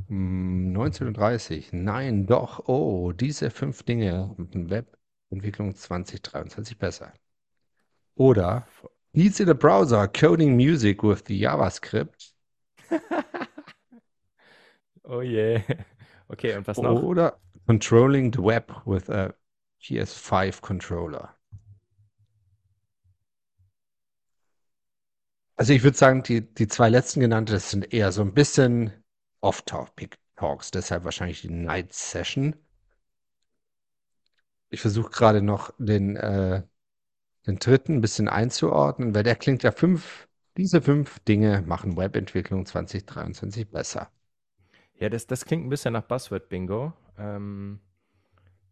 Um 19.30 Uhr. Nein, doch. Oh, diese fünf Dinge machen Webentwicklung 2023 besser. Oder Easy the Browser, Coding Music with the JavaScript. Oh je. Okay, und was noch? Oder Controlling the Web with a PS5 Controller. Also ich würde sagen, die, die zwei letzten genannten, das sind eher so ein bisschen Off-Topic Talks, deshalb wahrscheinlich die Night Session. Ich versuche gerade noch den, äh, den dritten ein bisschen einzuordnen, weil der klingt ja fünf, diese fünf Dinge machen Webentwicklung 2023 besser. Ja, das, das klingt ein bisschen nach Buzzword-Bingo. Ähm,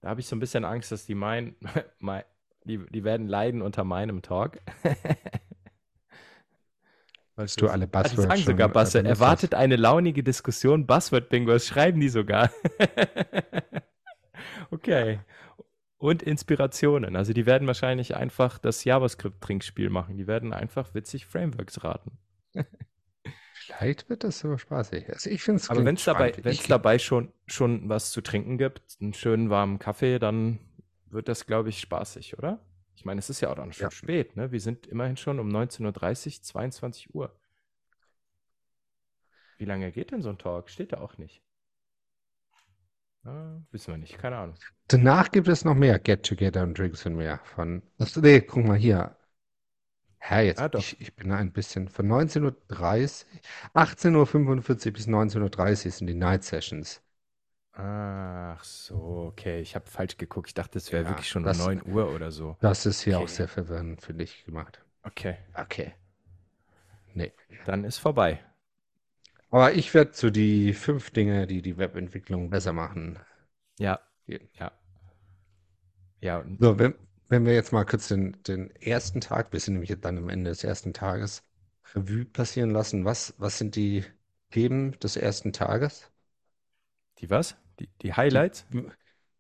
da habe ich so ein bisschen Angst, dass die meinen, mein, die, die werden leiden unter meinem Talk. Dass du alle Ah, Buzzwords sagen schon sogar hast. Erwartet eine launige Diskussion, Buzzword-Bingo, das schreiben die sogar. Okay. Und Inspirationen. Also die werden wahrscheinlich einfach das JavaScript-Trinkspiel machen. Die werden einfach witzig Frameworks raten. Vielleicht wird das so spaßig. Also ich finde es Aber wenn es dabei, wenn's dabei schon, schon was zu trinken gibt, einen schönen warmen Kaffee, dann wird das, glaube ich, spaßig, oder? Ich meine, es ist ja auch dann schon Ja. spät, ne? Wir sind immerhin schon um 19.30 Uhr, 22 Uhr. Wie lange geht denn so ein Talk? Steht da auch nicht. Ah, wissen wir nicht, keine Ahnung. Danach gibt es noch mehr Get-Together und Drinks und mehr von. Achso, nee, guck mal hier. Hä, jetzt, Ah, ich, ich bin da ein bisschen. Von 19.30 18.45 Uhr bis 19.30 Uhr sind die Night Sessions. Ach so, okay. Ich habe falsch geguckt. Ich dachte, es wäre Ja, wirklich schon um das- 9 Uhr oder so. Das ist hier Okay. auch sehr verwirrend für dich gemacht. Okay, Okay. Nee. dann ist vorbei. Aber ich werde zu die fünf Dinge, die die Webentwicklung besser machen. Ja, gehen. ja. Ja, So, wenn, wenn wir jetzt mal kurz den, den ersten Tag, wir sind nämlich jetzt dann am Ende des ersten Tages, Revue passieren lassen. Was, was sind die Themen des ersten Tages? die was? Die, die Highlights?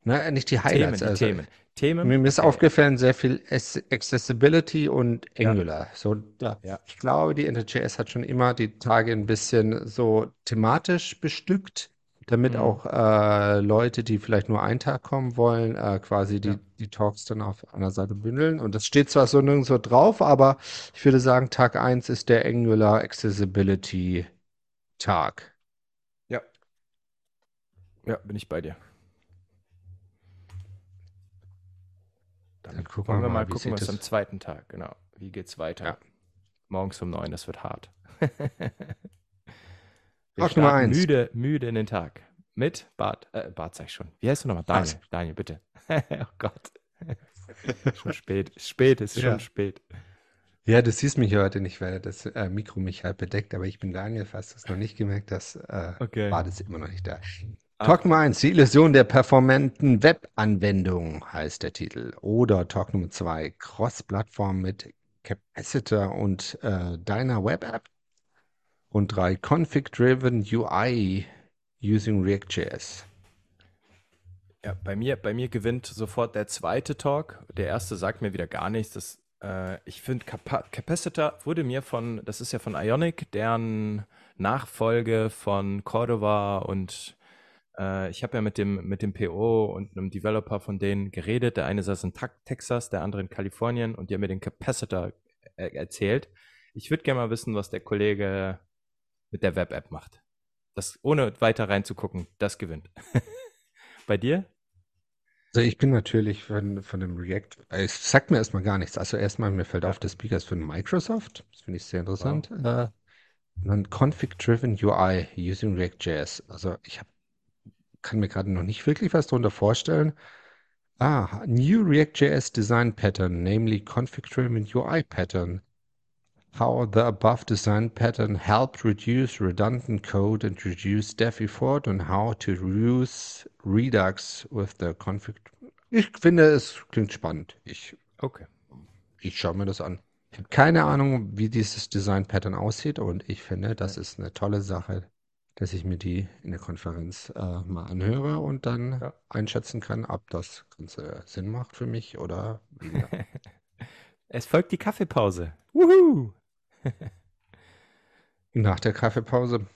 Na, nicht die Themen, Highlights. die also Themen. Themen? Mir ist Okay. aufgefallen, sehr viel Ac- Accessibility und Ja. Angular. So, da, Ja. ich glaube, die InterJS hat schon immer die Tage ein bisschen so thematisch bestückt, damit Mhm. auch äh, Leute, die vielleicht nur einen Tag kommen wollen, äh, quasi die, Ja. die Talks dann auf einer Seite bündeln. Und das steht zwar so nirgendwo drauf, aber ich würde sagen, Tag 1 ist der Angular Accessibility Tag. Ja. Bin ich bei dir. Dann Dann gucken wollen wir mal, gucken, was am zweiten Tag, genau. Wie geht's weiter? Ja. Morgens um neun, das wird hart. Talk Nummer eins. müde, müde in den Tag. Mit Bart, äh, Bart sag ich schon. Wie heißt du nochmal? Daniel, Was? Daniel, bitte. oh Gott. schon spät. Spät ist schon Ja. spät. Ja, du siehst mich heute nicht, weil das äh, Mikro mich halt bedeckt, aber ich bin Daniel, falls du es noch nicht gemerkt hast. Äh, Okay. Bart ist immer noch nicht da. Ach, Talk Nummer 1, die Illusion der performanten Webanwendung heißt der Titel. Oder Talk Nummer 2, Cross-Plattform mit Capacitor und äh, deiner Web-App. Und 3, Config-Driven UI using React.js. Ja, bei mir, bei mir gewinnt sofort der zweite Talk. Der erste sagt mir wieder gar nichts. Das Äh, ich finde, Capa Capacitor wurde mir von, das ist ja von Ionic, deren Nachfolge von Cordova und äh, ich habe ja mit dem, mit dem PO und einem Developer von denen geredet. Der eine saß in Texas, der andere in Kalifornien und die haben mir den Capacitor er erzählt. Ich würde gerne mal wissen, was der Kollege mit der Web-App macht. Das, ohne weiter reinzugucken, das gewinnt. Bei dir? Also ich bin natürlich von, von dem React, es sagt mir erstmal gar nichts. Also erstmal, mir fällt Ja, auf, der Speaker ist für Microsoft. Das finde ich sehr wow. interessant. Äh, und dann Config-Driven UI using React.js. Also ich hab, kann mir gerade noch nicht wirklich was darunter vorstellen. Ah, new React.js design pattern, namely config-driven UI pattern. How the above design pattern helped reduce redundant code and reduce dev effort and how to use Redux with the config. Ich finde, es klingt spannend. Ich, Okay. ich schaue mir das an. Ich habe keine Ahnung, wie dieses Design Pattern aussieht und ich finde, das ist eine tolle Sache, dass ich mir die in der Konferenz äh, mal anhöre und dann ja. einschätzen kann, ob das Ganze Sinn macht für mich oder weniger. Es folgt die Kaffeepause. Wuhu! Nach der Kaffeepause.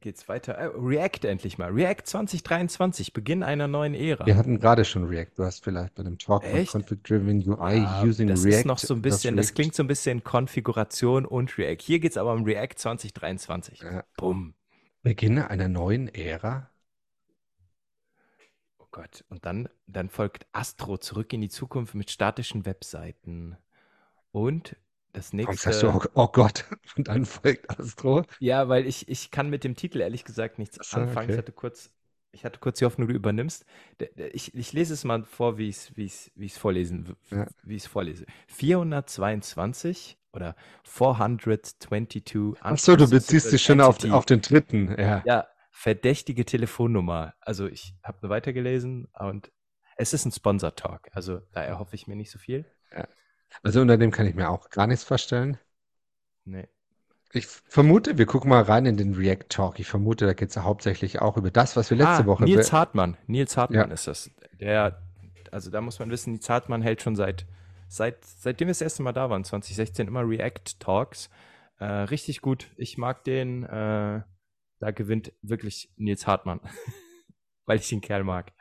Geht's weiter. Äh, React endlich mal. React 2023, Beginn einer neuen Ära. Wir hatten gerade schon React. Du hast vielleicht bei dem Talk von Echt? Config-Driven UI Ja, using das ist noch React so ein das bisschen, das React. klingt so ein bisschen Konfiguration und React. Hier geht's aber um React 2023. Äh, Bumm. Beginne einer neuen Ära? Oh Gott. Und dann, dann folgt Astro zurück in die Zukunft mit statischen Webseiten. Und das sagst du, nächste, oh, oh Gott, und dann folgt Astro? ja, weil ich, ich kann mit dem Titel ehrlich gesagt nichts Achso, anfangen. Ich okay. hatte kurz, ich hatte kurz die Hoffnung, du übernimmst. Ich, ich lese es mal vor, wie ich es wie ich's, wie ich's vorlesen, Ja. wie ich es vorlese. 422 oder 422 Achso, du beziehst dich schon auf, auf den dritten. Ja. Ja, verdächtige Telefonnummer. Also ich habe weitergelesen und es ist ein Sponsor-Talk. Also da erhoffe ich mir nicht so viel. ja. Also unter dem kann ich mir auch gar nichts vorstellen. Nee. Ich vermute, wir gucken mal rein in den React Talk. Ich vermute, da geht es ja hauptsächlich auch über das, was wir letzte Ah, Woche. Nils Hartmann. Nils Hartmann Ja, ist das. Der, also da muss man wissen, Nils Hartmann hält schon seit, seit seitdem wir das erste Mal da waren, 2016, immer React Talks. Äh, richtig gut. Ich mag den. Äh, da gewinnt wirklich Nils Hartmann, weil ich den Kerl mag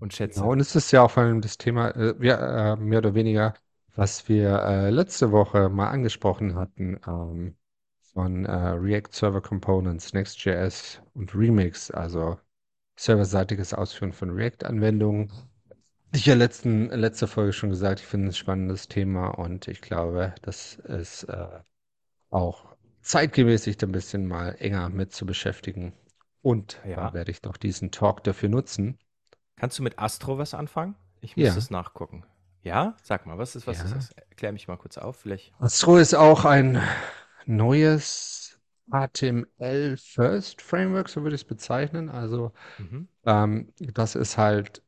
und schätze. genau. Und es ist ja auch vor allem das Thema, äh, ja, äh, mehr oder weniger, was wir äh, letzte Woche mal angesprochen hatten, ähm, von äh, React Server Components, Next.js und Remix, also serverseitiges Ausführen von React-Anwendungen. Ich ja letzten, letzte Folge schon gesagt, ich finde es ein spannendes Thema und ich glaube, das ist äh, auch zeitgemäß, sich da ein bisschen mal enger mit zu beschäftigen. Und da Ja. werde ich noch diesen Talk dafür nutzen. Kannst du mit Astro was anfangen? Ich muss Ja, das nachgucken. Ja? Sag mal, was ist, was ist ja. das? Erklär mich mal kurz auf, vielleicht. Astro ist auch ein neues HTML First Framework, so würde ich es bezeichnen. Also Mhm. ähm, das ist halt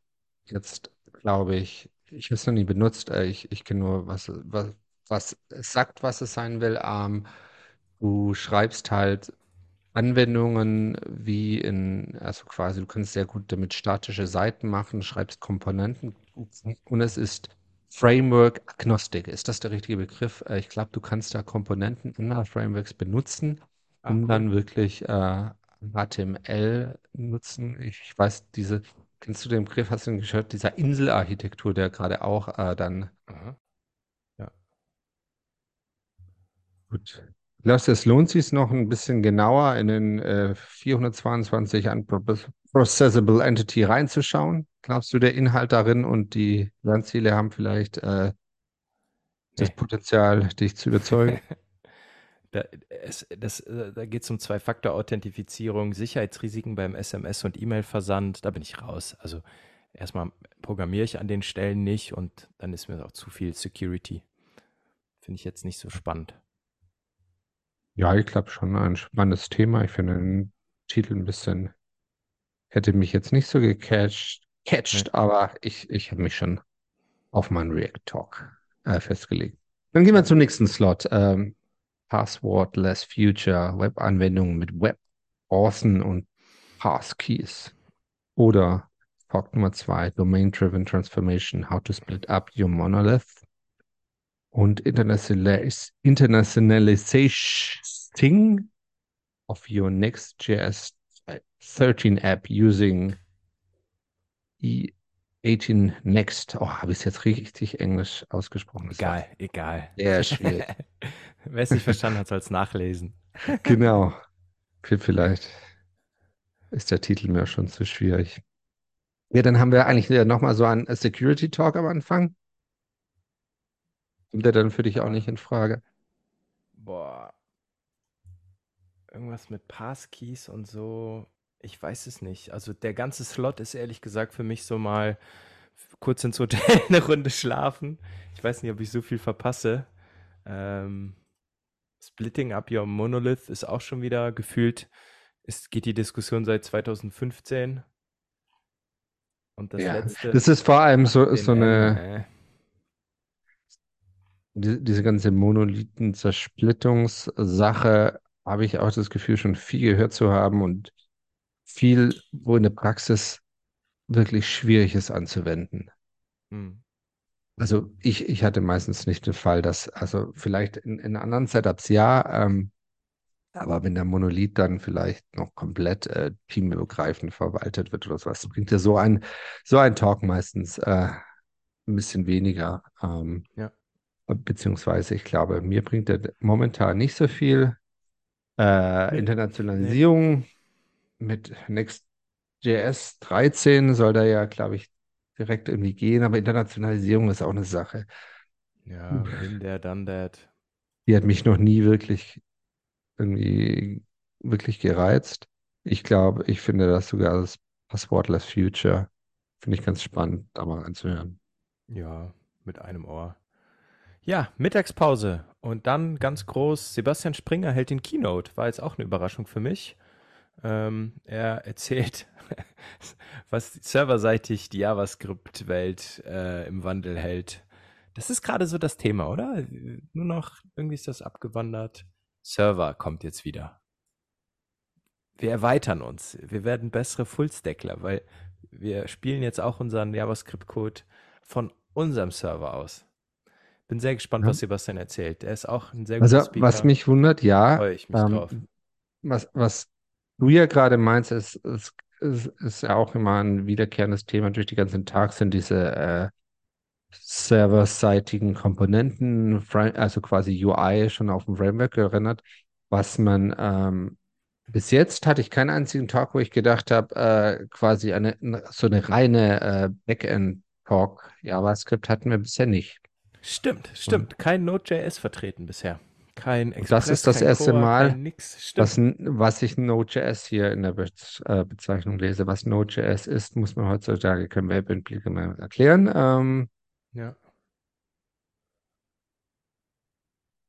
jetzt, glaube ich, ich habe es noch nie benutzt. Äh, ich ich kenne nur, was, was, was es sagt, was es sein will. Ähm, du schreibst halt Anwendungen wie in, also quasi, du kannst sehr gut damit statische Seiten machen, schreibst Komponenten und es ist Framework Agnostic. Ist das der richtige Begriff? Äh, Ich glaube, du kannst da Komponenten anderer Frameworks benutzen, Ah, um dann wirklich äh, HTML nutzen. Ich weiß, diese, kennst du den Begriff, hast du den gehört, dieser Inselarchitektur, der gerade auch äh, dann Aha. Ja. Gut. Glaubst du, es lohnt sich noch ein bisschen genauer in den äh, 422 Unprocessable Entity reinzuschauen? Glaubst du, der Inhalt darin und die Lernziele haben vielleicht äh, das Nee. Potenzial, dich zu überzeugen? Da, es, das, äh, da geht es um Zwei-Faktor-Authentifizierung, Sicherheitsrisiken beim SMS- und E-Mail-Versand. Da bin ich raus. Also erstmal programmiere ich an den Stellen nicht und dann ist mir auch zu viel Security. Finde ich jetzt nicht so spannend. Ja, ich glaube schon ein spannendes Thema. Ich finde den Titel ein bisschen, hätte mich jetzt nicht so gecatcht, catcht, aber ich, ich habe mich schon auf meinen React Talk äh, festgelegt. Dann gehen wir Ja. zum nächsten Slot. Ähm, Passwordless Future, Webanwendungen mit Web, Authn und Passkeys. Oder Talk Nummer zwei, Domain-Driven Transformation, How to Split Up Your Monolith und Internationalis Internationalization of your Next.js 13 app using E18 Next. Oh, habe ich es jetzt richtig englisch ausgesprochen? Das Egal, egal. sehr schwierig. Wer es nicht verstanden hat, soll es nachlesen. Genau. Vielleicht ist der Titel mir schon zu schwierig. Ja, dann haben wir eigentlich nochmal so einen Security Talk am Anfang. Kommt der dann für dich auch nicht in Frage? Boah. Irgendwas mit Passkeys und so. Ich weiß es nicht. Also der ganze Slot ist ehrlich gesagt für mich so mal kurz ins Hotel eine Runde schlafen. Ich weiß nicht, ob ich so viel verpasse. Ähm, Splitting up your monolith ist auch schon wieder gefühlt. Es geht die Diskussion seit 2015. Und das Ja, letzte. das ist vor allem so, so eine, N, die, diese ganze Monolithen-Zersplittungssache, habe ich auch das Gefühl, schon viel gehört zu haben und viel, wo in der Praxis wirklich schwierig ist anzuwenden. hm, Also ich, ich hatte meistens nicht den Fall, dass, also vielleicht in, in anderen Setups ja, ähm, aber wenn der Monolith dann vielleicht noch komplett äh, teamübergreifend verwaltet wird oder sowas, bringt ja so ein, so ein Talk meistens äh, ein bisschen weniger. Ähm, ja. Beziehungsweise ich glaube, mir bringt er momentan nicht so viel. Äh, Nee. Internationalisierung mit Next.js 13 soll da ja, glaube ich, direkt irgendwie gehen, aber Internationalisierung ist auch eine Sache. Ja, bin der, done that. Die hat mich noch nie wirklich irgendwie wirklich gereizt. Ich glaube, ich finde das sogar das Passwortless Future finde ich ganz spannend, da mal anzuhören. Ja, mit einem Ohr. Ja, Mittagspause. Und dann ganz groß, Sebastian Springer hält den Keynote. War jetzt auch eine Überraschung für mich. Ähm, er erzählt, was serverseitig die JavaScript-Welt äh, im Wandel hält. Das ist gerade so das Thema, oder? Nur noch, irgendwie ist das abgewandert. Server kommt jetzt wieder. Wir erweitern uns. Wir werden bessere Fullstackler, weil wir spielen jetzt auch unseren JavaScript-Code von unserem Server aus. Bin sehr gespannt, Ja. was Sebastian erzählt. Er ist auch ein sehr guter Also, Speaker. was mich wundert, ja, Freue ich mich ähm, drauf. was, was du ja gerade meinst, ist, ist, ist, ist ja auch immer ein wiederkehrendes Thema durch die ganzen Tags, sind diese äh, serverseitigen Komponenten, also quasi UI schon auf dem Framework erinnert, was man ähm, bis jetzt hatte ich keinen einzigen Talk, wo ich gedacht habe, äh, quasi eine, so eine reine äh, Backend-Talk JavaScript hatten wir bisher nicht. Stimmt, stimmt. Kein Node.js vertreten bisher. Kein Und Express, das ist das erste Core, Mal, nix. Was, was ich Node.js hier in der Be äh, Bezeichnung lese, was Node.js ist, muss man heutzutage kein Webentwickler mehr erklären. Ähm, ja.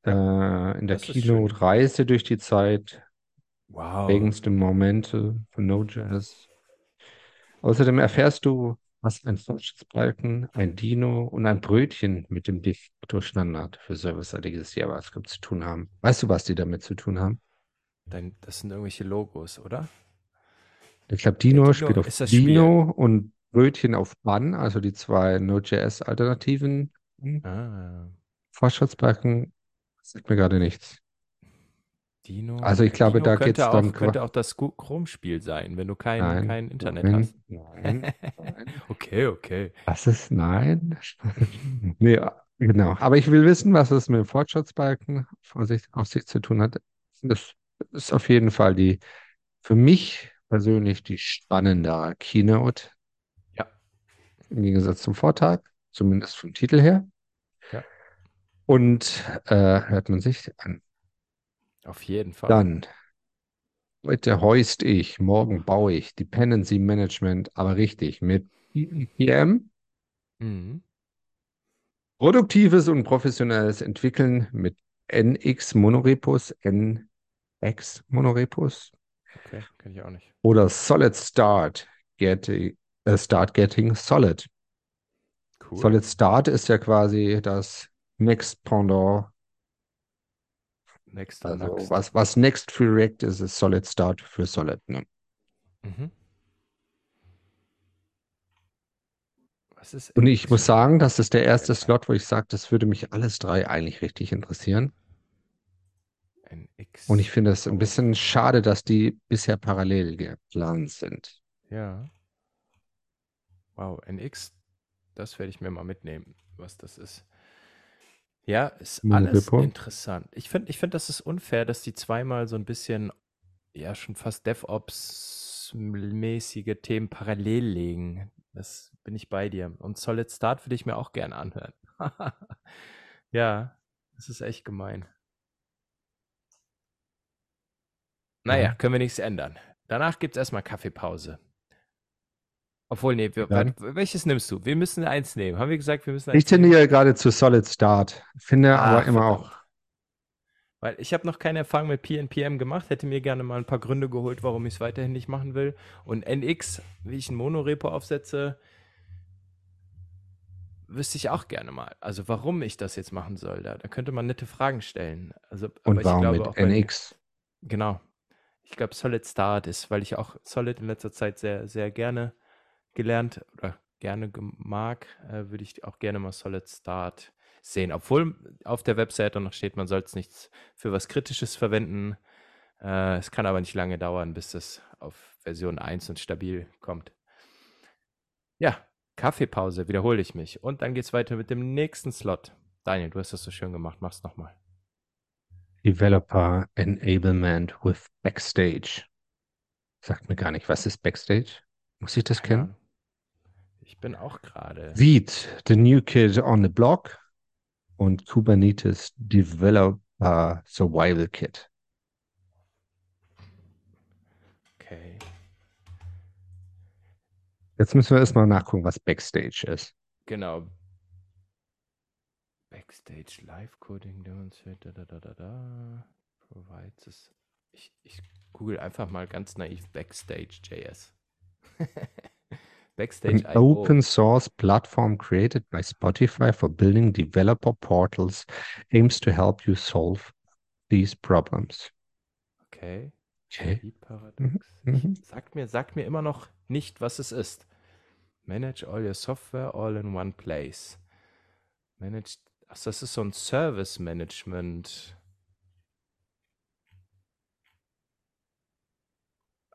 äh, in der das ist schön. Keynote Reise durch die Zeit, Wow. prägendste Momente von Node.js. Außerdem erfährst du, was ein Fortschrittsbalken, ein Dino und ein Brötchen mit dem de facto Standard für serverseitiges JavaScript zu tun haben. Weißt du, was die damit zu tun haben? Dein, das sind irgendwelche Logos, oder? Ich glaube, Dino Dino spielt auf das Spiel. Dino und Brötchen auf Bun, also die zwei Node.js-Alternativen. Ah, Fortschrittsbalken sagt mir gerade nichts. Dino. Also ich glaube, Dino da könnte geht's auch, dann könnte auch das Chrome-Spiel sein, wenn du kein, Nein, kein Internet nein, hast. nein, nein. okay, okay. Was ist nein? Nee, genau. Aber ich will wissen, was es mit dem Fortschrittsbalken auf sich, auf sich zu tun hat. Das ist auf jeden Fall die, für mich persönlich die spannendere Keynote Ja, im Gegensatz zum Vortag, zumindest vom Titel her. ja, Und äh, hört man sich an. Auf jeden Fall. Dann, heute hoist ich, morgen baue ich Dependency Management, aber richtig, mit PM, Mhm. produktives und professionelles Entwickeln mit NX Monorepos, NX Monorepos Okay, kenne ich auch nicht. oder Solid Start, getting, äh, Start Getting Solid. Cool. Solid Start ist ja quasi das Next Pendant, Next also next. was, was Next für React ist, ist Solid Start für Solid. Ne? Mhm. Und ich muss sagen, das ist der erste? Slot, wo ich sage, das würde mich alles drei eigentlich richtig interessieren. Und ich finde es ein bisschen schade, dass die bisher parallel geplant sind. Ja. Wow, NX, das werde ich mir mal mitnehmen, was das ist. Ja, ist alles Monorepo. interessant. Ich finde, ich find, das ist unfair, dass die zweimal so ein bisschen, ja, schon fast DevOps-mäßige Themen parallel legen. Das bin ich bei dir. Und Solid Start würde ich mir auch gerne anhören. ja, das ist echt gemein. Naja, Ja. können wir nichts ändern. Danach gibt es erstmal Kaffeepause. Obwohl, nee, wir, warte, welches nimmst du? Wir müssen eins nehmen. Haben wir gesagt, wir müssen Ich eins nehmen? tendiere gerade zu Solid Start, finde aber Ach, immer auch, Weil ich habe noch keine Erfahrung mit PNPM gemacht, hätte mir gerne mal ein paar Gründe geholt, warum ich es weiterhin nicht machen will. Und NX, wie ich ein Monorepo aufsetze, wüsste ich auch gerne mal. Also warum ich das jetzt machen soll. Da, da könnte man nette Fragen stellen. Also, aber und ich warum glaube mit auch bei. NX? Genau. Ich glaube, Solid Start ist, weil ich auch Solid in letzter Zeit sehr, sehr gerne gelernt oder gerne mag, äh, würde ich auch gerne mal Solid Start sehen. Obwohl auf der Webseite noch steht, man soll es nicht für was Kritisches verwenden. Äh, es kann aber nicht lange dauern, bis es auf Version 1 und stabil kommt. Ja, Kaffeepause, wiederhole ich mich. Und dann geht es weiter mit dem nächsten Slot. Daniel, du hast das so schön gemacht, mach's nochmal. Developer Enablement with Backstage. Sagt mir gar nicht, was ist Backstage? Muss ich das kennen? Ich bin auch gerade. Veed, the new kid on the block und Kubernetes Developer Survival Kit. Okay. Jetzt müssen wir erstmal nachgucken, was Backstage ist. Genau. Backstage Live Coding Demonstrate, da, da, da, da. Provides es. Ich, ich google einfach mal ganz naiv Backstage.js. An Backstage.io. open source platform created by Spotify for building developer portals aims to help you solve these problems. Okay. Okay. Mhm, mhm. sagt, mir, sagt mir immer noch nicht, was es ist. Manage all your software all in one place. Manage. Ach, das ist so ein Service Management.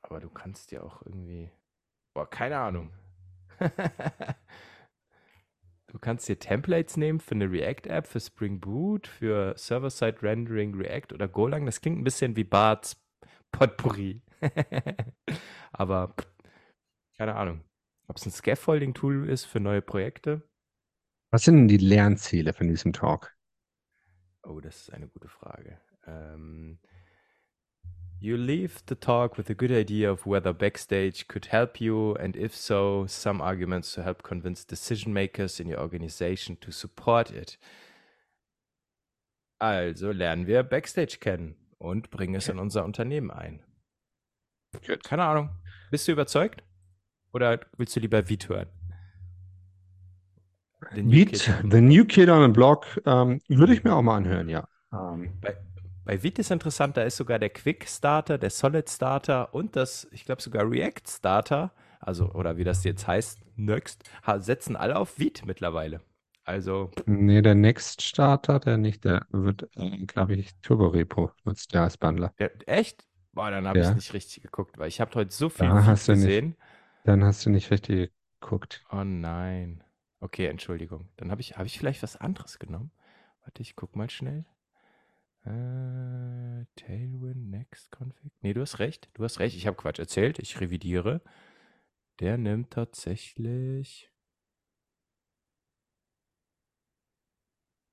Aber du kannst ja auch irgendwie. Boah, keine Ahnung. du kannst dir Templates nehmen für eine React-App, für Spring Boot, für Server-Side Rendering React oder Golang. Das klingt ein bisschen wie Barts Potpourri. Aber keine Ahnung. Ob es ein Scaffolding-Tool ist für neue Projekte? Was sind denn die Lernziele von diesem Talk? Oh, das ist eine gute Frage. Ähm, you leave the talk with a good idea of whether Backstage could help you, and if so, some arguments to help convince decision makers in your organization to support it. Also lernen wir Backstage kennen und bringen es in unser Unternehmen ein. Gut. Keine Ahnung. Bist du überzeugt? Oder willst du lieber Viet hören? The New Beat, Kid The New Kid on the Block, ähm, würde ich mir auch mal anhören, ja. Ähm, Bei, bei Vite ist interessant, da ist sogar der Quick Starter, der Solid Starter und das, ich glaube sogar React Starter, also oder wie das jetzt heißt, Next, setzen alle auf Vite mittlerweile. Also, nee, der Next Starter, der nicht, der wird, äh, glaube ich, Turbo Repo nutzt der als Bundler. der, echt? Boah, dann habe ich Ja. nicht richtig geguckt, weil ich habe heute so viel Da du nicht. gesehen. Dann hast du nicht richtig geguckt. Oh nein. Okay, Entschuldigung. Dann habe ich, habe ich vielleicht was anderes genommen. Warte, ich guck mal schnell. Äh, Tailwind Next Config. Nee, du hast recht. Du hast recht. Ich habe Quatsch erzählt. Ich revidiere. Der nimmt tatsächlich.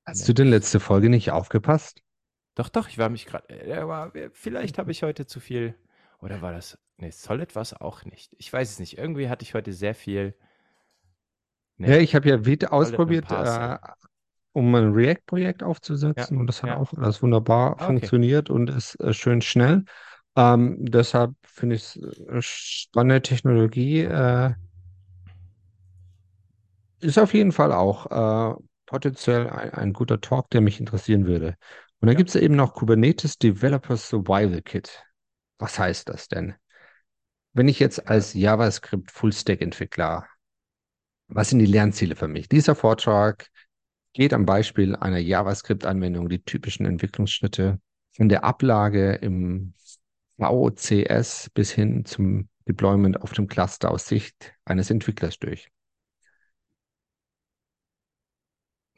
Hast du denn letzte Folge nicht aufgepasst? Doch, doch, ich war mich gerade. Äh, vielleicht habe ich heute zu viel. Oder war das. Nee, Solid war es auch nicht. Ich weiß es nicht. Irgendwie hatte ich heute sehr viel. Nee. Ja, ich habe ja Vite ausprobiert, äh, um ein React-Projekt aufzusetzen Ja, und das hat ja. auch alles wunderbar Ah, okay. funktioniert und ist äh, schön schnell. Ähm, deshalb finde ich es spannende Technologie. Äh, ist auf jeden Fall auch äh, potenziell ein, ein guter Talk, der mich interessieren würde. Und dann Ja. gibt es eben noch Kubernetes Developer Survival Kit. Was heißt das denn? Wenn ich jetzt als JavaScript Fullstack-Entwickler Was sind die Lernziele für mich? Dieser Vortrag geht am Beispiel einer JavaScript-Anwendung die typischen Entwicklungsschritte von der Ablage im VCS bis hin zum Deployment auf dem Cluster aus Sicht eines Entwicklers durch.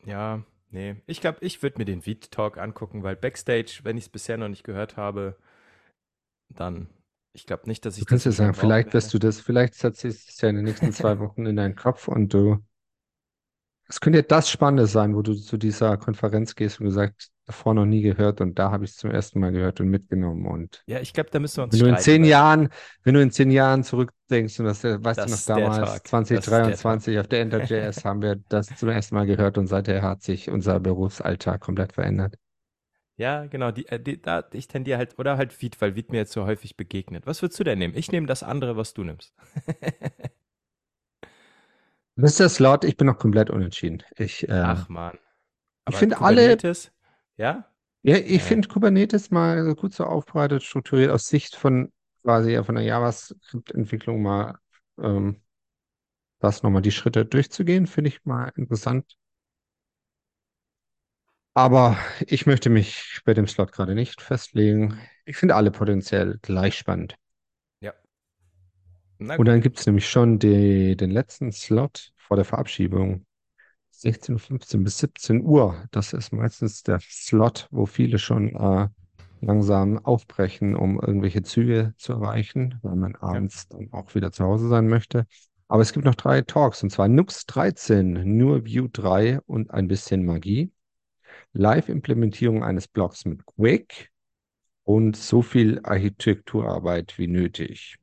Ja, nee. Ich glaube, ich würde mir den Veed Talk angucken, weil Backstage, wenn ich es bisher noch nicht gehört habe, dann, ich glaube nicht, dass Du ich kannst das ja wieder sagen, vielleicht wirst du das, vielleicht setzt sich das ja in den nächsten zwei Wochen in deinen Kopf und du, es könnte ja das Spannende sein, wo du zu dieser Konferenz gehst und du sagst, davor noch nie gehört und da habe ich es zum ersten Mal gehört und mitgenommen und Ja, ich glaube, da müssen wir uns Wenn du in zehn weil Jahren, wenn du in zehn Jahren zurückdenkst und das, äh, weißt du noch das ist der damals, Tag. Das ist der Tag. 2023 auf der Enter.js haben wir das zum ersten Mal gehört und seither hat sich unser Berufsalltag komplett verändert. Ja, genau. Die, äh, die, da, ich tendiere halt, oder halt Veed, weil Veed mir jetzt so häufig begegnet. Was würdest du denn nehmen? Ich nehme das andere, was du nimmst. Mr. Slot, ich bin noch komplett unentschieden. Ich, äh, Ach man. ich Aber finde alle, Kubernetes? Ja? ja, ich Nee. finde Kubernetes mal so gut so aufbereitet, strukturiert aus Sicht von quasi ja von der JavaScript-Entwicklung mal ähm, das nochmal die Schritte durchzugehen, finde ich mal interessant. Aber ich möchte mich bei dem Slot gerade nicht festlegen. Ich finde alle potenziell gleich spannend. Ja. Und dann gibt es nämlich schon die, den letzten Slot vor der Verabschiedung. 16.15 bis 17 Uhr. Das ist meistens der Slot, wo viele schon äh, langsam aufbrechen, um irgendwelche Züge zu erreichen, weil man Ja. abends dann auch wieder zu Hause sein möchte. Aber es gibt noch drei Talks, und zwar Nux 13, nur Vue 3 und ein bisschen Magie. Live-Implementierung eines Blocks mit Quick und so viel Architekturarbeit wie nötig.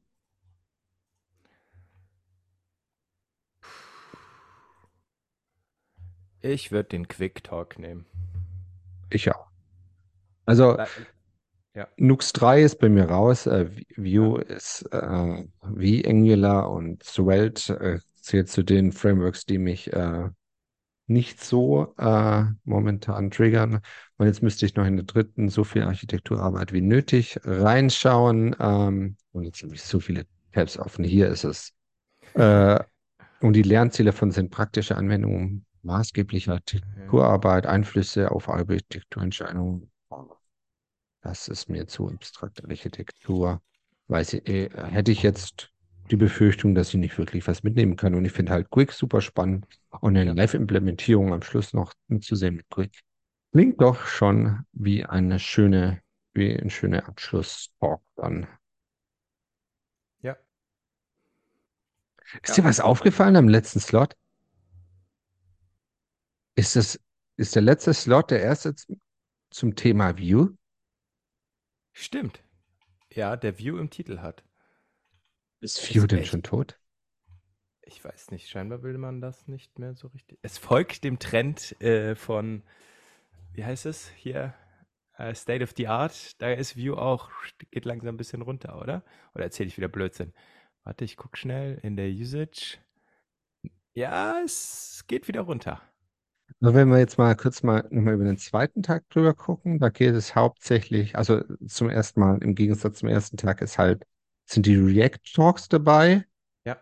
Ich würde den Quick Talk nehmen. Ich auch. Also Ja. Nux 3 ist bei mir raus. Äh, Ja. Vue ist äh, wie Angular und Svelte äh, zählt zu den Frameworks, die mich äh, nicht so äh, momentan triggern. Und jetzt müsste ich noch in der dritten so viel Architekturarbeit wie nötig reinschauen. Ähm, und jetzt habe ich so viele Tabs offen. Hier ist es. Äh, und die Lernziele von sind praktische Anwendungen, maßgebliche Architekturarbeit, Einflüsse auf Architekturentscheidungen. Das ist mir zu abstrakt, Architektur. Weiß ich, äh, hätte ich jetzt die Befürchtung, dass ich nicht wirklich was mitnehmen kann. Und ich finde halt Quick super spannend. Und eine. Live-Implementierung am Schluss noch mitzusehen mit Quick. Klingt doch schon wie eine schöne, wie ein schöner Abschluss-Talk dann. Ja. Ist Ja. dir was aufgefallen am letzten Slot? Ist das, ist der letzte Slot der erste zum Thema View? Stimmt. Ja, der View im Titel hat. Ist Ist View denn echt. schon tot? Ich weiß nicht, scheinbar will man das nicht mehr so richtig. Es folgt dem Trend äh, von, wie heißt es hier? Äh, State of the Art. Da ist View auch, geht langsam ein bisschen runter, oder? Oder erzähle ich wieder Blödsinn? Warte, ich gucke schnell in der Usage. Ja, es geht wieder runter. Also wenn wir jetzt mal kurz mal nochmal über den zweiten Tag drüber gucken, da geht es hauptsächlich, also zum ersten Mal im Gegensatz zum ersten Tag ist halt, sind die React Talks dabei Ja,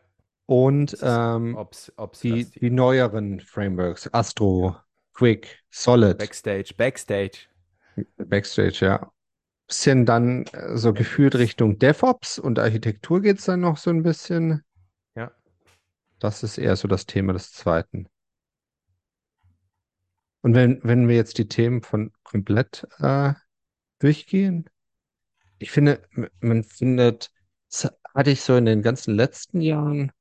und ähm, Ops, Ops die, die neueren Frameworks, Astro, Quick, Solid, Backstage, Backstage. Backstage, ja. Bisschen dann äh, so gefühlt. Richtung DevOps und Architektur geht es dann noch so ein bisschen. Ja. Das ist eher so das Thema des zweiten. Und wenn, wenn wir jetzt die Themen von komplett äh, durchgehen, ich finde, man findet, das hatte ich so in den ganzen letzten Jahren,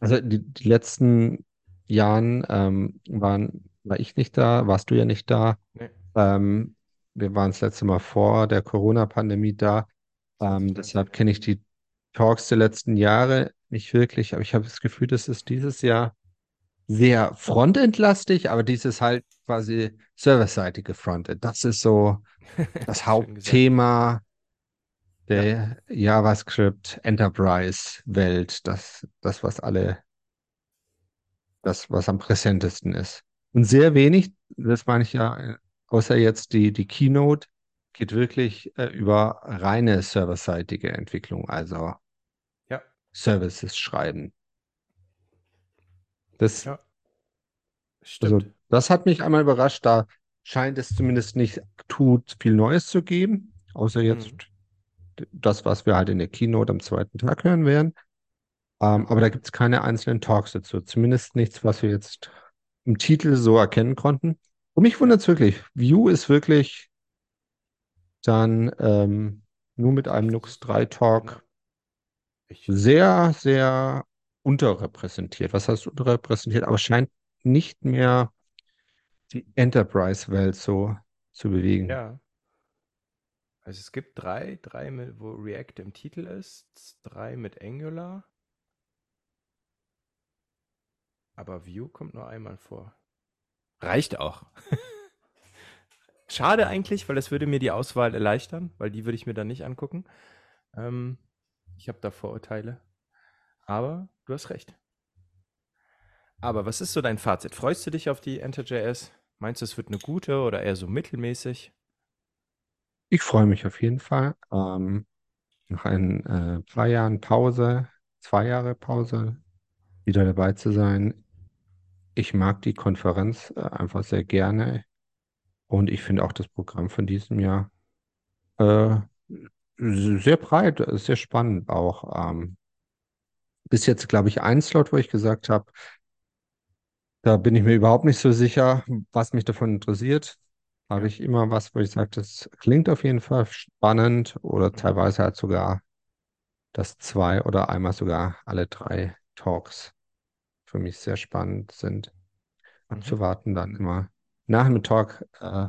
also die, die letzten Jahren ähm, waren, war ich nicht da, warst du ja nicht da. Nee, Ähm, wir waren das letzte Mal vor der Corona-Pandemie da. Ähm, 2020. deshalb kenne ich die Talks der letzten Jahre nicht wirklich, aber ich habe das Gefühl, das ist dieses Jahr sehr frontendlastig, aber dieses halt quasi serverseitige Frontend. Das ist so das. Hauptthema Ja, der JavaScript Enterprise-Welt. Das, das, was alle, das, was am präsentesten ist. Und sehr wenig, das meine ich ja, außer jetzt die, die Keynote, geht wirklich äh, über reine serverseitige Entwicklung, also ja. Services schreiben. Das, Ja, also, stimmt. das hat mich einmal überrascht. Da scheint es zumindest nicht tut viel Neues zu geben, außer jetzt Mhm. das, was wir halt in der Keynote am zweiten Tag hören werden. Ähm, aber da gibt es keine einzelnen Talks dazu. Zumindest nichts, was wir jetzt im Titel so erkennen konnten. Und mich wundert es wirklich. Vue ist wirklich dann ähm, nur mit einem Nux 3 Talk sehr, sehr unterrepräsentiert. Was heißt unterrepräsentiert? Aber scheint nicht mehr die Enterprise-Welt so zu bewegen. ja. Also es gibt drei, drei, mit, wo React im Titel ist, drei mit Angular. Aber Vue kommt nur einmal vor. Reicht auch. Schade eigentlich, weil das würde mir die Auswahl erleichtern, weil die würde ich mir dann nicht angucken. Ähm, ich habe da Vorurteile. Aber du hast recht. Aber was ist so dein Fazit? Freust du dich auf die Enter.js? Meinst du, es wird eine gute oder eher so mittelmäßig? Ich freue mich auf jeden Fall. Ähm, nach ein äh, paar Jahren Pause, zwei Jahre Pause, wieder dabei zu sein. Ich mag die Konferenz äh, einfach sehr gerne und ich finde auch das Programm von diesem Jahr äh, sehr breit, äh, sehr spannend auch. Ähm, bis jetzt, glaube ich, ein Slot, wo ich gesagt habe, da bin ich mir überhaupt nicht so sicher, was mich davon interessiert. Habe ich immer was, wo ich sage, das klingt auf jeden Fall spannend oder Mhm. teilweise halt sogar, dass zwei oder einmal sogar alle drei Talks für mich sehr spannend sind. Mhm. Abzuwarten dann immer. Nach dem Talk äh,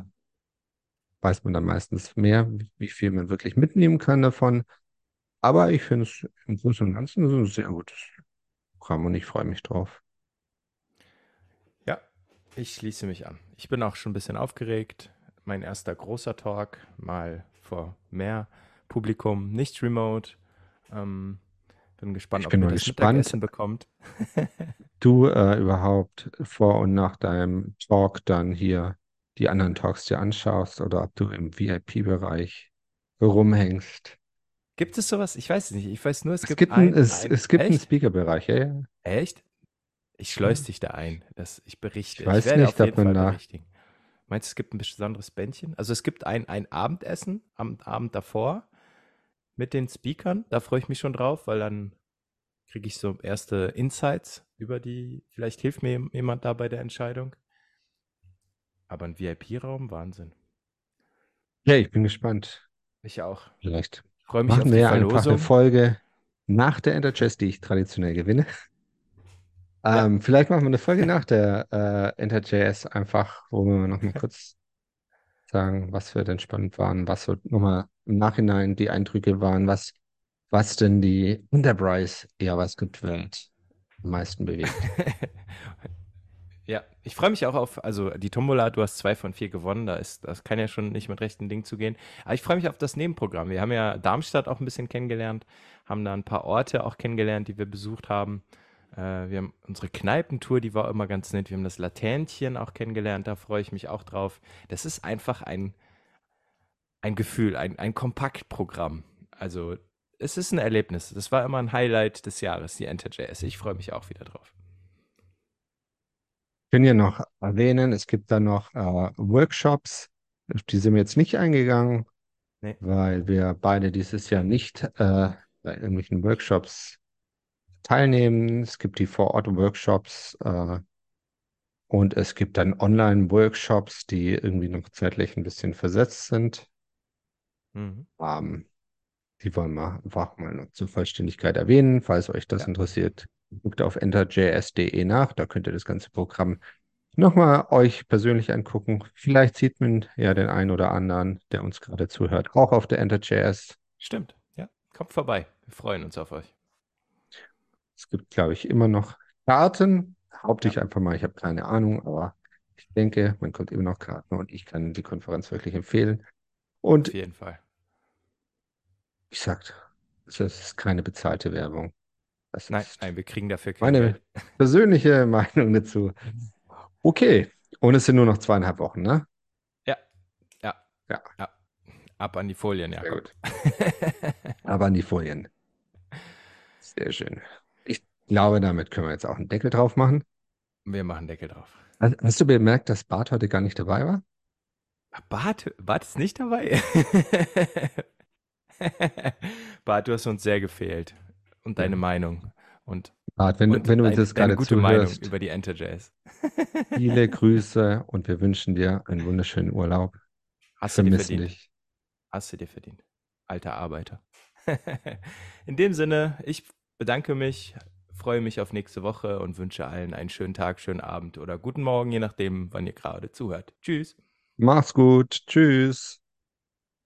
weiß man dann meistens mehr, wie viel man wirklich mitnehmen kann davon. Aber ich finde es im Großen und Ganzen ein sehr gutes Programm und ich freue mich drauf. Ja, ich schließe mich an. Ich bin auch schon ein bisschen aufgeregt. Mein erster großer Talk, mal vor mehr Publikum, nicht remote. Ähm, bin gespannt, Ich ob bin mir mal das gespannt. Mittagessen bekommt. du äh, überhaupt vor und nach deinem Talk dann hier die anderen Talks dir anschaust oder ob du im VIP-Bereich rumhängst. Gibt es sowas? Ich weiß es nicht. Ich weiß nur, es, Es gibt gibt, ein, ein, es, ein es gibt einen echt? Speaker-Bereich, ja, ja. Echt? Ich schleus dich da ein. Das, ich berichte. Ich weiß werde nicht, auf jeden ob man Fall da- berichtigen. Meinst du, es gibt ein besonderes Bändchen? Also es gibt ein, ein Abendessen am Abend davor mit den Speakern. Da freue ich mich schon drauf, weil dann kriege ich so erste Insights über die. Vielleicht hilft mir jemand da bei der Entscheidung. Aber ein VIP-Raum, Wahnsinn. Ja, ich bin gespannt. Ich auch. Vielleicht Ich freue mich auf machen die wir einfach eine Verlosung. Folge nach der Enter-Chess, die ich traditionell gewinne. Ja. Ähm, vielleicht machen wir eine Folge nach der äh, Enter-JS einfach, wo wir nochmal kurz sagen, was wir denn spannend waren, was so nochmal im Nachhinein die Eindrücke waren, was, was denn die Enterprise JavaScript-Welt am meisten bewegt. Ja, ich freue mich auch auf, also die Tombola, du hast zwei von vier gewonnen, da ist, das kann ja schon nicht mit rechten Dingen zugehen. Aber ich freue mich auf das Nebenprogramm. Wir haben ja Darmstadt auch ein bisschen kennengelernt, haben da ein paar Orte auch kennengelernt, die wir besucht haben. Äh, wir haben unsere Kneipentour, die war immer ganz nett. Wir haben das Laternchen auch kennengelernt, da freue ich mich auch drauf. Das ist einfach ein, ein Gefühl, ein, ein Kompaktprogramm. Also es ist ein Erlebnis. Das war immer ein Highlight des Jahres, die Enter.js. Ich freue mich auch wieder drauf. Ich kann ja noch erwähnen, es gibt da noch äh, Workshops, auf die sind wir jetzt nicht eingegangen, Nee. weil wir beide dieses Jahr nicht äh, bei irgendwelchen Workshops teilnehmen. Es gibt die Vor-Ort-Workshops äh, und es gibt dann Online-Workshops, die irgendwie noch zeitlich ein bisschen versetzt sind. Mhm. Ähm, die wollen wir einfach mal zur Vollständigkeit erwähnen, falls euch das Ja. interessiert. Guckt auf enterjs.de nach, da könnt ihr das ganze Programm nochmal euch persönlich angucken. Vielleicht sieht man ja den einen oder anderen, der uns gerade zuhört, auch auf der Enter.js. Stimmt, ja. Kommt vorbei. Wir freuen uns auf euch. Es gibt, glaube ich, immer noch Karten. Haupte ich einfach mal, ich habe keine Ahnung, aber ich denke, man kommt immer noch Karten und ich kann die Konferenz wirklich empfehlen. Und Auf jeden Fall. ich sagte, es ist keine bezahlte Werbung. Das Nein, nein, wir kriegen dafür kein meine Geld. persönliche Meinung dazu. Okay, und es sind nur noch zweieinhalb Wochen, ne? Ja, ja, Ja. ja. Ab an die Folien, Sehr Jakob. gut. Aber an die Folien. Sehr schön. Ich glaube, damit können wir jetzt auch einen Deckel drauf machen. Wir machen Deckel drauf. Hast hast du bemerkt, dass Bart heute gar nicht dabei war? Bart, Bart ist nicht dabei. Bart, du hast uns sehr gefehlt. Und deine. Meinung. Und, Bart, wenn, und wenn du uns jetzt gerade gute Meinung zuhörst, über die Enter Jazz. viele Grüße und wir wünschen dir einen wunderschönen Urlaub. Wir Hast du dir verdient. dich. Hast du dir verdient. Alter Arbeiter. In dem Sinne, ich bedanke mich, freue mich auf nächste Woche und wünsche allen einen schönen Tag, schönen Abend oder guten Morgen, je nachdem, wann ihr gerade zuhört. Tschüss. Mach's gut. Tschüss.